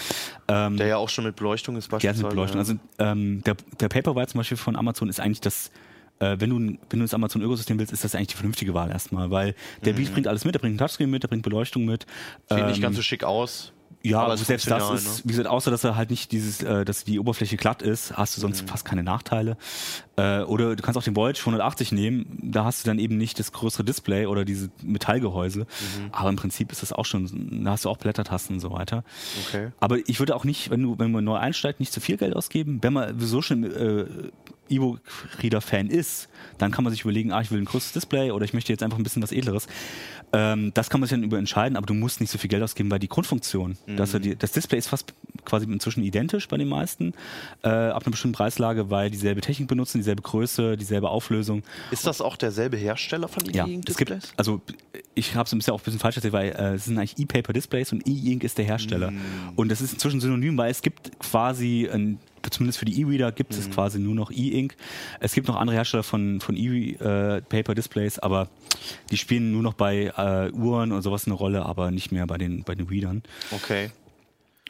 Ähm, Der ja auch schon mit Beleuchtung ist beispielsweise. mit Beleuchtung. Also ähm, der, der Paperwhite zum Beispiel von Amazon ist eigentlich das, äh, wenn du wenn du das Amazon-Ökosystem willst, ist das eigentlich die vernünftige Wahl erstmal, weil der Beat bringt alles mit, der bringt ein Touchscreen mit, der bringt Beleuchtung mit. Sieht Ähm, nicht ganz so schick aus. ja, aber selbst das ist, ne? wie gesagt, außer dass er halt nicht dieses, äh, dass die Oberfläche glatt ist, hast du sonst fast keine Nachteile. Äh, oder du kannst auch den Voyage 180 nehmen, da hast du dann eben nicht das größere Display oder diese Metallgehäuse. Aber im Prinzip ist das auch schon, da hast du auch Blättertasten und so weiter. Okay. Aber ich würde auch nicht, wenn du, wenn man neu einsteigt, nicht zu viel Geld ausgeben. Wenn man sowieso schon äh, E-Book-Reader-Fan ist, dann kann man sich überlegen, ah, ich will ein großes Display oder ich möchte jetzt einfach ein bisschen was Edleres. Ähm, das kann man sich dann über entscheiden, aber du musst nicht so viel Geld ausgeben, weil die Grundfunktion, dass er die, das Display ist fast quasi inzwischen identisch bei den meisten, äh, ab einer bestimmten Preislage, weil dieselbe Technik benutzen, dieselbe Größe, dieselbe Auflösung. Ist das auch derselbe Hersteller von Ja, E-Ink es gibt, Displays? also ich habe es ein bisschen auch ein bisschen falsch erzählt, weil äh, es sind eigentlich E-Paper Displays und E-Ink ist der Hersteller. Mm. Und das ist inzwischen synonym, weil es gibt quasi ein Zumindest für die E-Reader gibt es quasi nur noch E-Ink. Es gibt noch andere Hersteller von, von E-Paper-Displays, aber die spielen nur noch bei äh, Uhren und sowas eine Rolle, aber nicht mehr bei den, bei den Readern. Okay.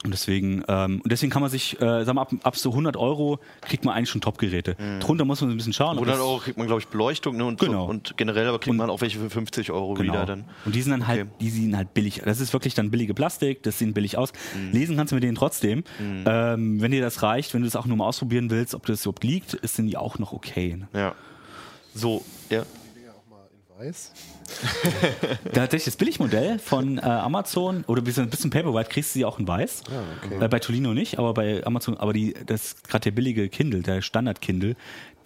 Und deswegen, ähm, und deswegen kann man sich, äh, sagen wir, ab, ab so 100 Euro kriegt man eigentlich schon Top-Geräte. Drunter muss man so ein bisschen schauen. ob 100 das- Mm. Euro kriegt man, glaube ich, Beleuchtung ne? und, Genau. so, und generell aber kriegt Und- man auch welche für 50 Euro Genau. wieder dann. Und die sind dann halt, Okay. die sehen halt billig. Das ist wirklich dann billige Plastik, das sieht billig aus. Mhm. Lesen kannst du mit denen trotzdem. Ähm, wenn dir das reicht, wenn du das auch nur mal ausprobieren willst, ob das überhaupt liegt, ist sind die auch noch okay. Ne? Ja. So, ja. Weiß. Tatsächlich das Billigmodell von äh, Amazon oder bis, bis zum Paperwhite kriegst du sie auch in weiß. okay. äh, bei Tolino nicht, aber bei Amazon, aber die, das gerade der billige Kindle, der Standard Kindle,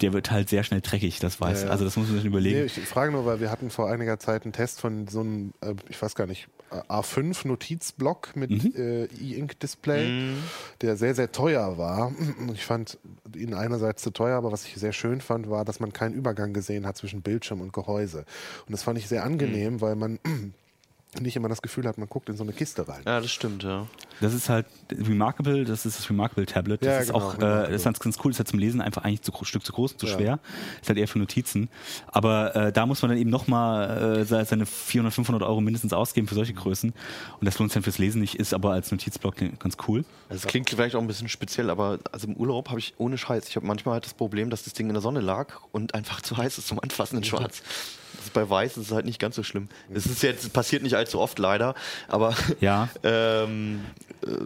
der wird halt sehr schnell dreckig, das weiß. Ja, ja. Also das muss man sich überlegen. Nee, ich frage nur, weil wir hatten vor einiger Zeit einen Test von so einem, äh, ich weiß gar nicht, äh, A5 Notizblock mit Mhm. äh, E-Ink-Display, der sehr, sehr teuer war. Ich fand ihn einerseits zu teuer, aber was ich sehr schön fand, war, dass man keinen Übergang gesehen hat zwischen Bildschirm und Gehäuse. Und das fand ich sehr angenehm, Mhm. weil man nicht immer das Gefühl hat, man guckt in so eine Kiste rein. ja, das stimmt, ja. Das ist halt Remarkable, das ist das Remarkable Tablet. Das Ja, ist genau, auch, äh, das ist ganz, ganz cool, ist halt zum Lesen einfach eigentlich zu, gro- Stück zu groß und zu Ja. schwer. Ist halt eher für Notizen. Aber äh, da muss man dann eben nochmal äh, se- seine 400, 500 Euro mindestens ausgeben für solche Größen. Und das lohnt sich dann fürs Lesen nicht, ist aber als Notizblock ganz cool. Das klingt vielleicht auch ein bisschen speziell, aber also im Urlaub habe ich ohne Scheiß, ich habe manchmal halt das Problem, dass das Ding in der Sonne lag und einfach zu heiß ist zum Anfassen in Schwarz. Ist bei Weiß ist es halt nicht ganz so schlimm. Es ist jetzt passiert nicht allzu oft leider, aber Ja. ähm,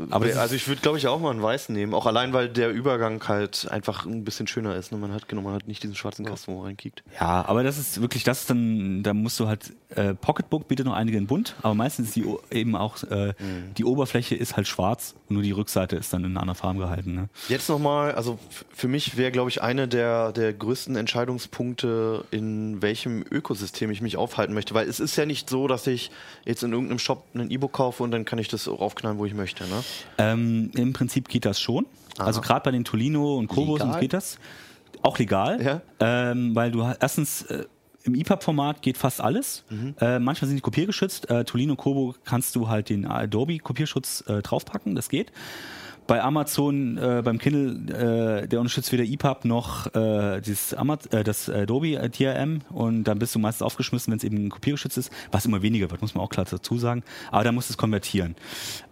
Aber das ist- also ich würde, glaube ich, auch mal einen weißen nehmen. Auch allein, weil der Übergang halt einfach ein bisschen schöner ist. Ne? Man hat genau, man hat nicht diesen schwarzen Kasten, wo man reinkickt. Ja, aber das ist wirklich, das ist dann, da musst du halt, äh, Pocketbook bietet noch einige in bunt, aber meistens ist die eben auch, äh, die Oberfläche ist halt schwarz und nur die Rückseite ist dann in einer anderen Farbe gehalten. Ne? Jetzt nochmal, also für mich wäre, glaube ich, eine der, der größten Entscheidungspunkte, in welchem Ökosystem ich mich aufhalten möchte. Weil es ist ja nicht so, dass ich jetzt in irgendeinem Shop ein E-Book kaufe und dann kann ich das auch aufknallen, wo ich möchte. Ne? Ähm, Im Prinzip geht das schon. Also gerade bei den Tolino und Kobos Legal? geht das. Auch legal, Ja. ähm, weil du erstens äh, im EPUB-Format geht fast alles. Mhm. Äh, manchmal sind die kopiergeschützt. Äh, Tolino Kobo kannst du halt den Adobe-Kopierschutz äh, draufpacken, das geht. Bei Amazon, äh, beim Kindle, äh, der unterstützt weder EPUB noch äh, dieses Ama äh, das Adobe äh, DRM und dann bist du meistens aufgeschmissen, wenn es eben kopiergeschützt ist, was immer weniger wird, muss man auch klar dazu sagen. Aber da musst du es konvertieren.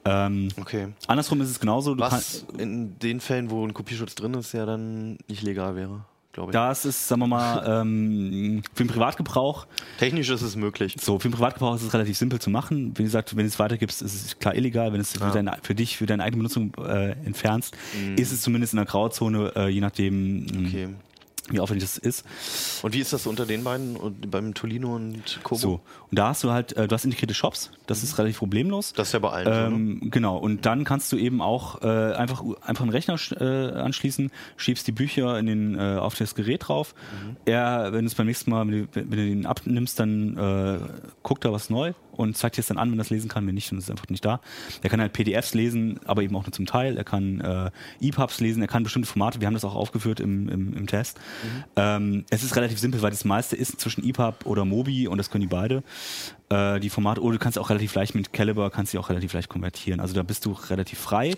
Ähm, Okay. Andersrum ist es genauso. Du Was in den Fällen, wo ein Kopierschutz drin ist, ja dann nicht legal wäre, glaube ich. das ist, sagen wir mal, ähm, für den Privatgebrauch. Technisch ist es möglich. So, für den Privatgebrauch ist es relativ simpel zu machen. Wie gesagt, wenn du es weitergibst, ist es klar illegal. Wenn du es für, deine, für dich, für deine eigene Benutzung äh, entfernst, ist es zumindest in der Grauzone, äh, je nachdem, mh, Okay. Wie aufwendig das ist. Und wie ist das unter den beiden beim Tolino und Kobo? So. Und da hast du halt, äh, du hast integrierte Shops, das ist relativ problemlos. Das ist ja bei allen so, ne? Ähm, genau, und dann kannst du eben auch äh, einfach, einfach einen Rechner äh, anschließen, schiebst die Bücher in den, äh, auf das Gerät drauf. Mhm. Er, wenn du es beim nächsten Mal, wenn du, wenn du den abnimmst, dann äh, guckt er was neu und zeigt dir es dann an, wenn er es lesen kann, wenn nicht, dann ist es einfach nicht da. Er kann halt PDFs lesen, aber eben auch nur zum Teil. Er kann äh, EPUBs lesen, er kann bestimmte Formate, wir haben das auch aufgeführt im, im, im Test. Mhm. Ähm, es ist relativ simpel, weil das meiste ist zwischen EPUB oder Mobi und das können die beide. Äh, die Formate, oder du kannst auch relativ leicht mit Caliber, kannst die auch relativ leicht konvertieren. Also da bist du relativ frei.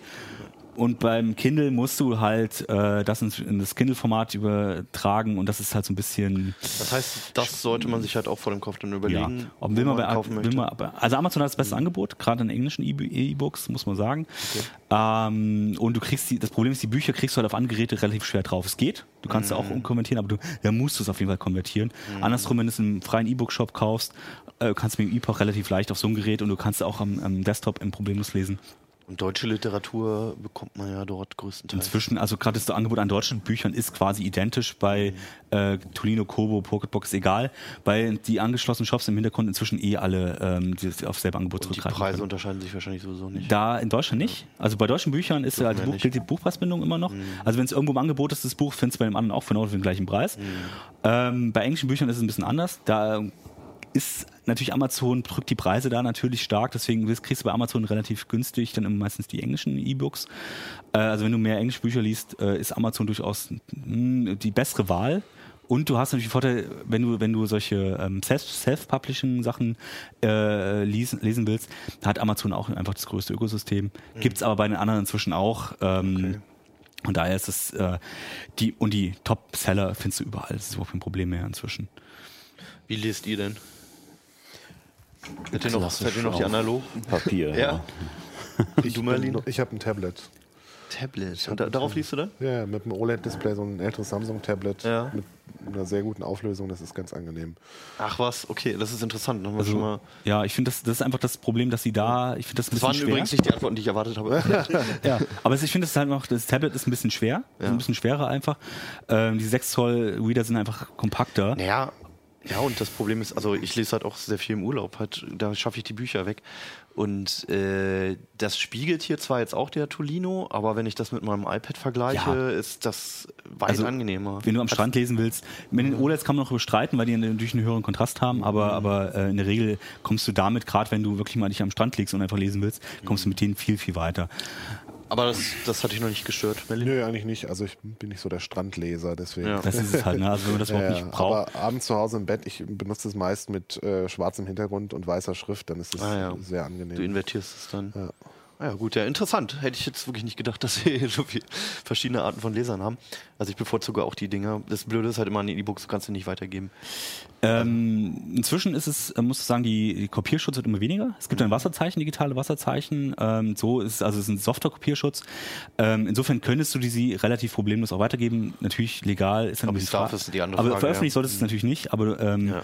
Und beim Kindle musst du halt äh, das in, in das Kindle-Format übertragen und das ist halt so ein bisschen Das heißt, das sollte man sich halt auch vor dem Kopf dann überlegen, ja. Ob will man, bei, kaufen will möchte. Mhm. man, also Amazon hat das beste Angebot, gerade in englischen E-Books, muss man sagen. Ähm, und du kriegst die, das Problem ist, die Bücher kriegst du halt auf andere Geräte relativ schwer drauf. Es geht, du kannst sie auch Mhm. umkonvertieren, aber du, da musst du es auf jeden Fall konvertieren. Andersrum, wenn du es im freien E-Book-Shop kaufst, äh, kannst du mit dem EPUB relativ leicht auf so ein Gerät und du kannst auch am, am Desktop im problemlos lesen. Und deutsche Literatur bekommt man ja dort größtenteils. Inzwischen, also gerade das Angebot an deutschen Büchern ist quasi identisch bei äh, Tolino, Kobo, Pocketbox, egal, weil die angeschlossenen Shops im Hintergrund inzwischen eh alle ähm, die auf selbe Angebot Und die zurückgreifen Preise können. unterscheiden sich wahrscheinlich sowieso nicht. Da in Deutschland nicht. Also bei deutschen Büchern ist halt wir Buch, gilt die Buchpreisbindung immer noch. Also wenn es irgendwo im Angebot ist, das Buch, findest du bei dem anderen auch genau für den gleichen Preis. Ähm, bei englischen Büchern ist es ein bisschen anders. Da ist natürlich Amazon drückt die Preise da natürlich stark, deswegen kriegst du bei Amazon relativ günstig dann immer meistens die englischen E-Books. Äh, also wenn du mehr englische Bücher liest, äh, ist Amazon durchaus mh, die bessere Wahl. Und du hast natürlich den Vorteil, wenn du, wenn du solche ähm, Self- Self-Publishing-Sachen äh, lesen, lesen willst, hat Amazon auch einfach das größte Ökosystem. Gibt's aber bei den anderen inzwischen auch. Ähm, Und daher ist es äh, die und die Top-Seller findest du überall. Das ist überhaupt kein Problem mehr inzwischen. Wie lest ihr denn? Ihr noch, seid ihr noch die auf analogen? Papier. Ja. Ich, bin, ich habe ein Tablet. Tablet. Und da, darauf liest du dann? Ja, ja, mit einem OLED-Display, so ein älteres Samsung-Tablet Ja. mit einer sehr guten Auflösung, das ist ganz angenehm. Ach was, okay, das ist interessant. Also, schon mal. ja, ich finde, das, das ist einfach das Problem, dass sie da, ich finde das ein Das waren schwer. übrigens nicht die Antworten, die ich erwartet habe. Ja, aber ich finde es halt noch, das Tablet ist ein bisschen schwer, ist ein bisschen schwerer einfach. Ähm, die 6 Zoll Reader sind einfach kompakter. Naja, ja, und das Problem ist, also ich lese halt auch sehr viel im Urlaub, halt, da schaffe ich die Bücher weg. Und äh, das spiegelt hier zwar jetzt auch der Tolino, aber wenn ich das mit meinem iPad vergleiche, Ja. ist das weit Also, angenehmer. Wenn du am Strand lesen willst, mit den OLEDs kann man noch bestreiten, weil die natürlich einen höheren Kontrast haben, aber, aber äh, in der Regel kommst du damit, gerade wenn du wirklich mal dich am Strand legst und einfach lesen willst, kommst du mit denen viel, viel weiter. Aber das, das hat dich noch nicht gestört, Melly. Nö, eigentlich nicht. Also ich bin nicht so der Strandleser, deswegen. Ja. Das ist es halt, ne? Also wenn man das überhaupt ja. nicht braucht. aber abends zu Hause im Bett, ich benutze es meist mit äh, schwarzem Hintergrund und weißer Schrift, dann ist es Ah, ja. sehr Du angenehm. invertierst es dann. Ja. Ah ja, gut, ja, interessant. Hätte ich jetzt wirklich nicht gedacht, dass wir so viele verschiedene Arten von Lesern haben. Also ich bevorzuge auch die Dinger. Das Blöde ist halt immer an den E-Books, kannst du nicht weitergeben. Ähm, inzwischen ist es, äh, muss ich sagen, die, die Kopierschutz wird immer weniger. Es gibt ein Wasserzeichen, digitale Wasserzeichen. Ähm, so ist es, also es ist ein softer Kopierschutz. Ähm, insofern könntest du die sie relativ problemlos auch weitergeben. Natürlich legal ist dann Ob ein bisschen darf, ist die andere Aber Frage, veröffentlicht ja. solltest du es natürlich nicht. Aber ähm, Ja.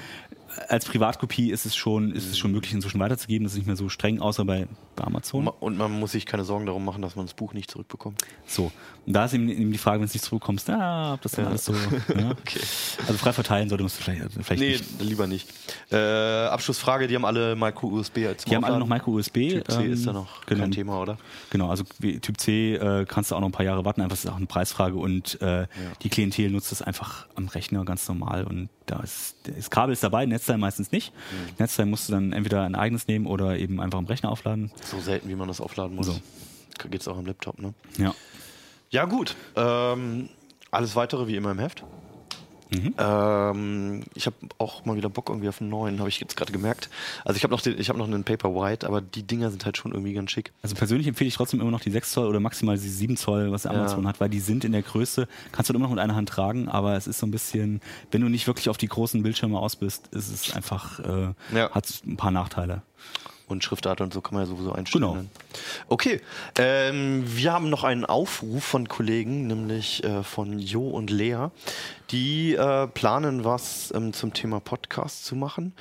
Als Privatkopie ist es schon, ist es schon möglich, inzwischen weiterzugeben. Das ist nicht mehr so streng, außer bei, bei Amazon. Ma- Und man muss sich keine Sorgen darum machen, dass man das Buch nicht zurückbekommt. So. Und da ist eben, eben die Frage, wenn du es nicht zurückkommst, ah, ob das dann alles so. Ja. Okay. Also frei verteilen sollte man es vielleicht, vielleicht Nee, nicht. lieber nicht. Äh, Abschlussfrage, die haben alle Micro-USB als Die haben alle noch Micro-USB. Typ C ähm, ist da noch genau. kein Thema, oder? Genau, also wie Typ C äh, kannst du auch noch ein paar Jahre warten, einfach ist auch eine Preisfrage und äh, die Klientel nutzt das einfach am Rechner ganz normal und da ist das Kabel ist dabei, Netzteil meistens nicht. Mhm. Netzteil musst du dann entweder ein eigenes nehmen oder eben einfach am Rechner aufladen. So selten, wie man das aufladen muss. So. Geht es auch am Laptop, ne? Ja. Ja, gut. Ähm, alles weitere wie immer im Heft. Ähm, ich habe auch mal wieder Bock irgendwie auf einen neuen, habe ich jetzt gerade gemerkt. Also ich habe noch, den- ich hab noch einen Paper White, aber die Dinger sind halt schon irgendwie ganz schick. Also persönlich empfehle ich trotzdem immer noch die 6 Zoll oder maximal die 7 Zoll, was Amazon hat, weil die sind in der Größe, kannst du immer noch mit einer Hand tragen, aber es ist so ein bisschen, wenn du nicht wirklich auf die großen Bildschirme aus bist, ist es einfach, äh, Ja. hat ein paar Nachteile. Und Schriftart und so kann man ja sowieso einstellen. Genau. Okay, ähm, wir haben noch einen Aufruf von Kollegen, nämlich äh, von Jo und Lea. Die äh, planen was ähm, zum Thema Podcast zu machen.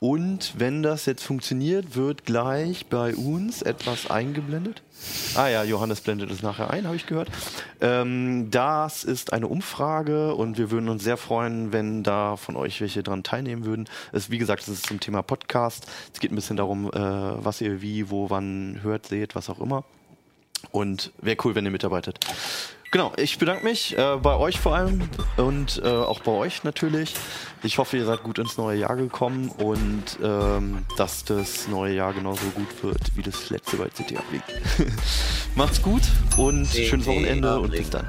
Und wenn das jetzt funktioniert, wird gleich bei uns etwas eingeblendet. Ah ja, Johannes blendet es nachher ein, habe ich gehört. Ähm, das ist eine Umfrage und wir würden uns sehr freuen, wenn da von euch welche dran teilnehmen würden. Es, wie gesagt, es ist zum Thema Podcast. Es geht ein bisschen darum, äh, was ihr wie, wo, wann hört, seht, was auch immer. Und wäre cool, wenn ihr mitarbeitet. Genau, ich bedanke mich äh, bei euch vor allem und äh, auch bei euch natürlich. Ich hoffe, ihr seid gut ins neue Jahr gekommen und ähm, dass das neue Jahr genauso gut wird wie das letzte bei CT Uplink. Macht's gut und schönes Wochenende und bis dann.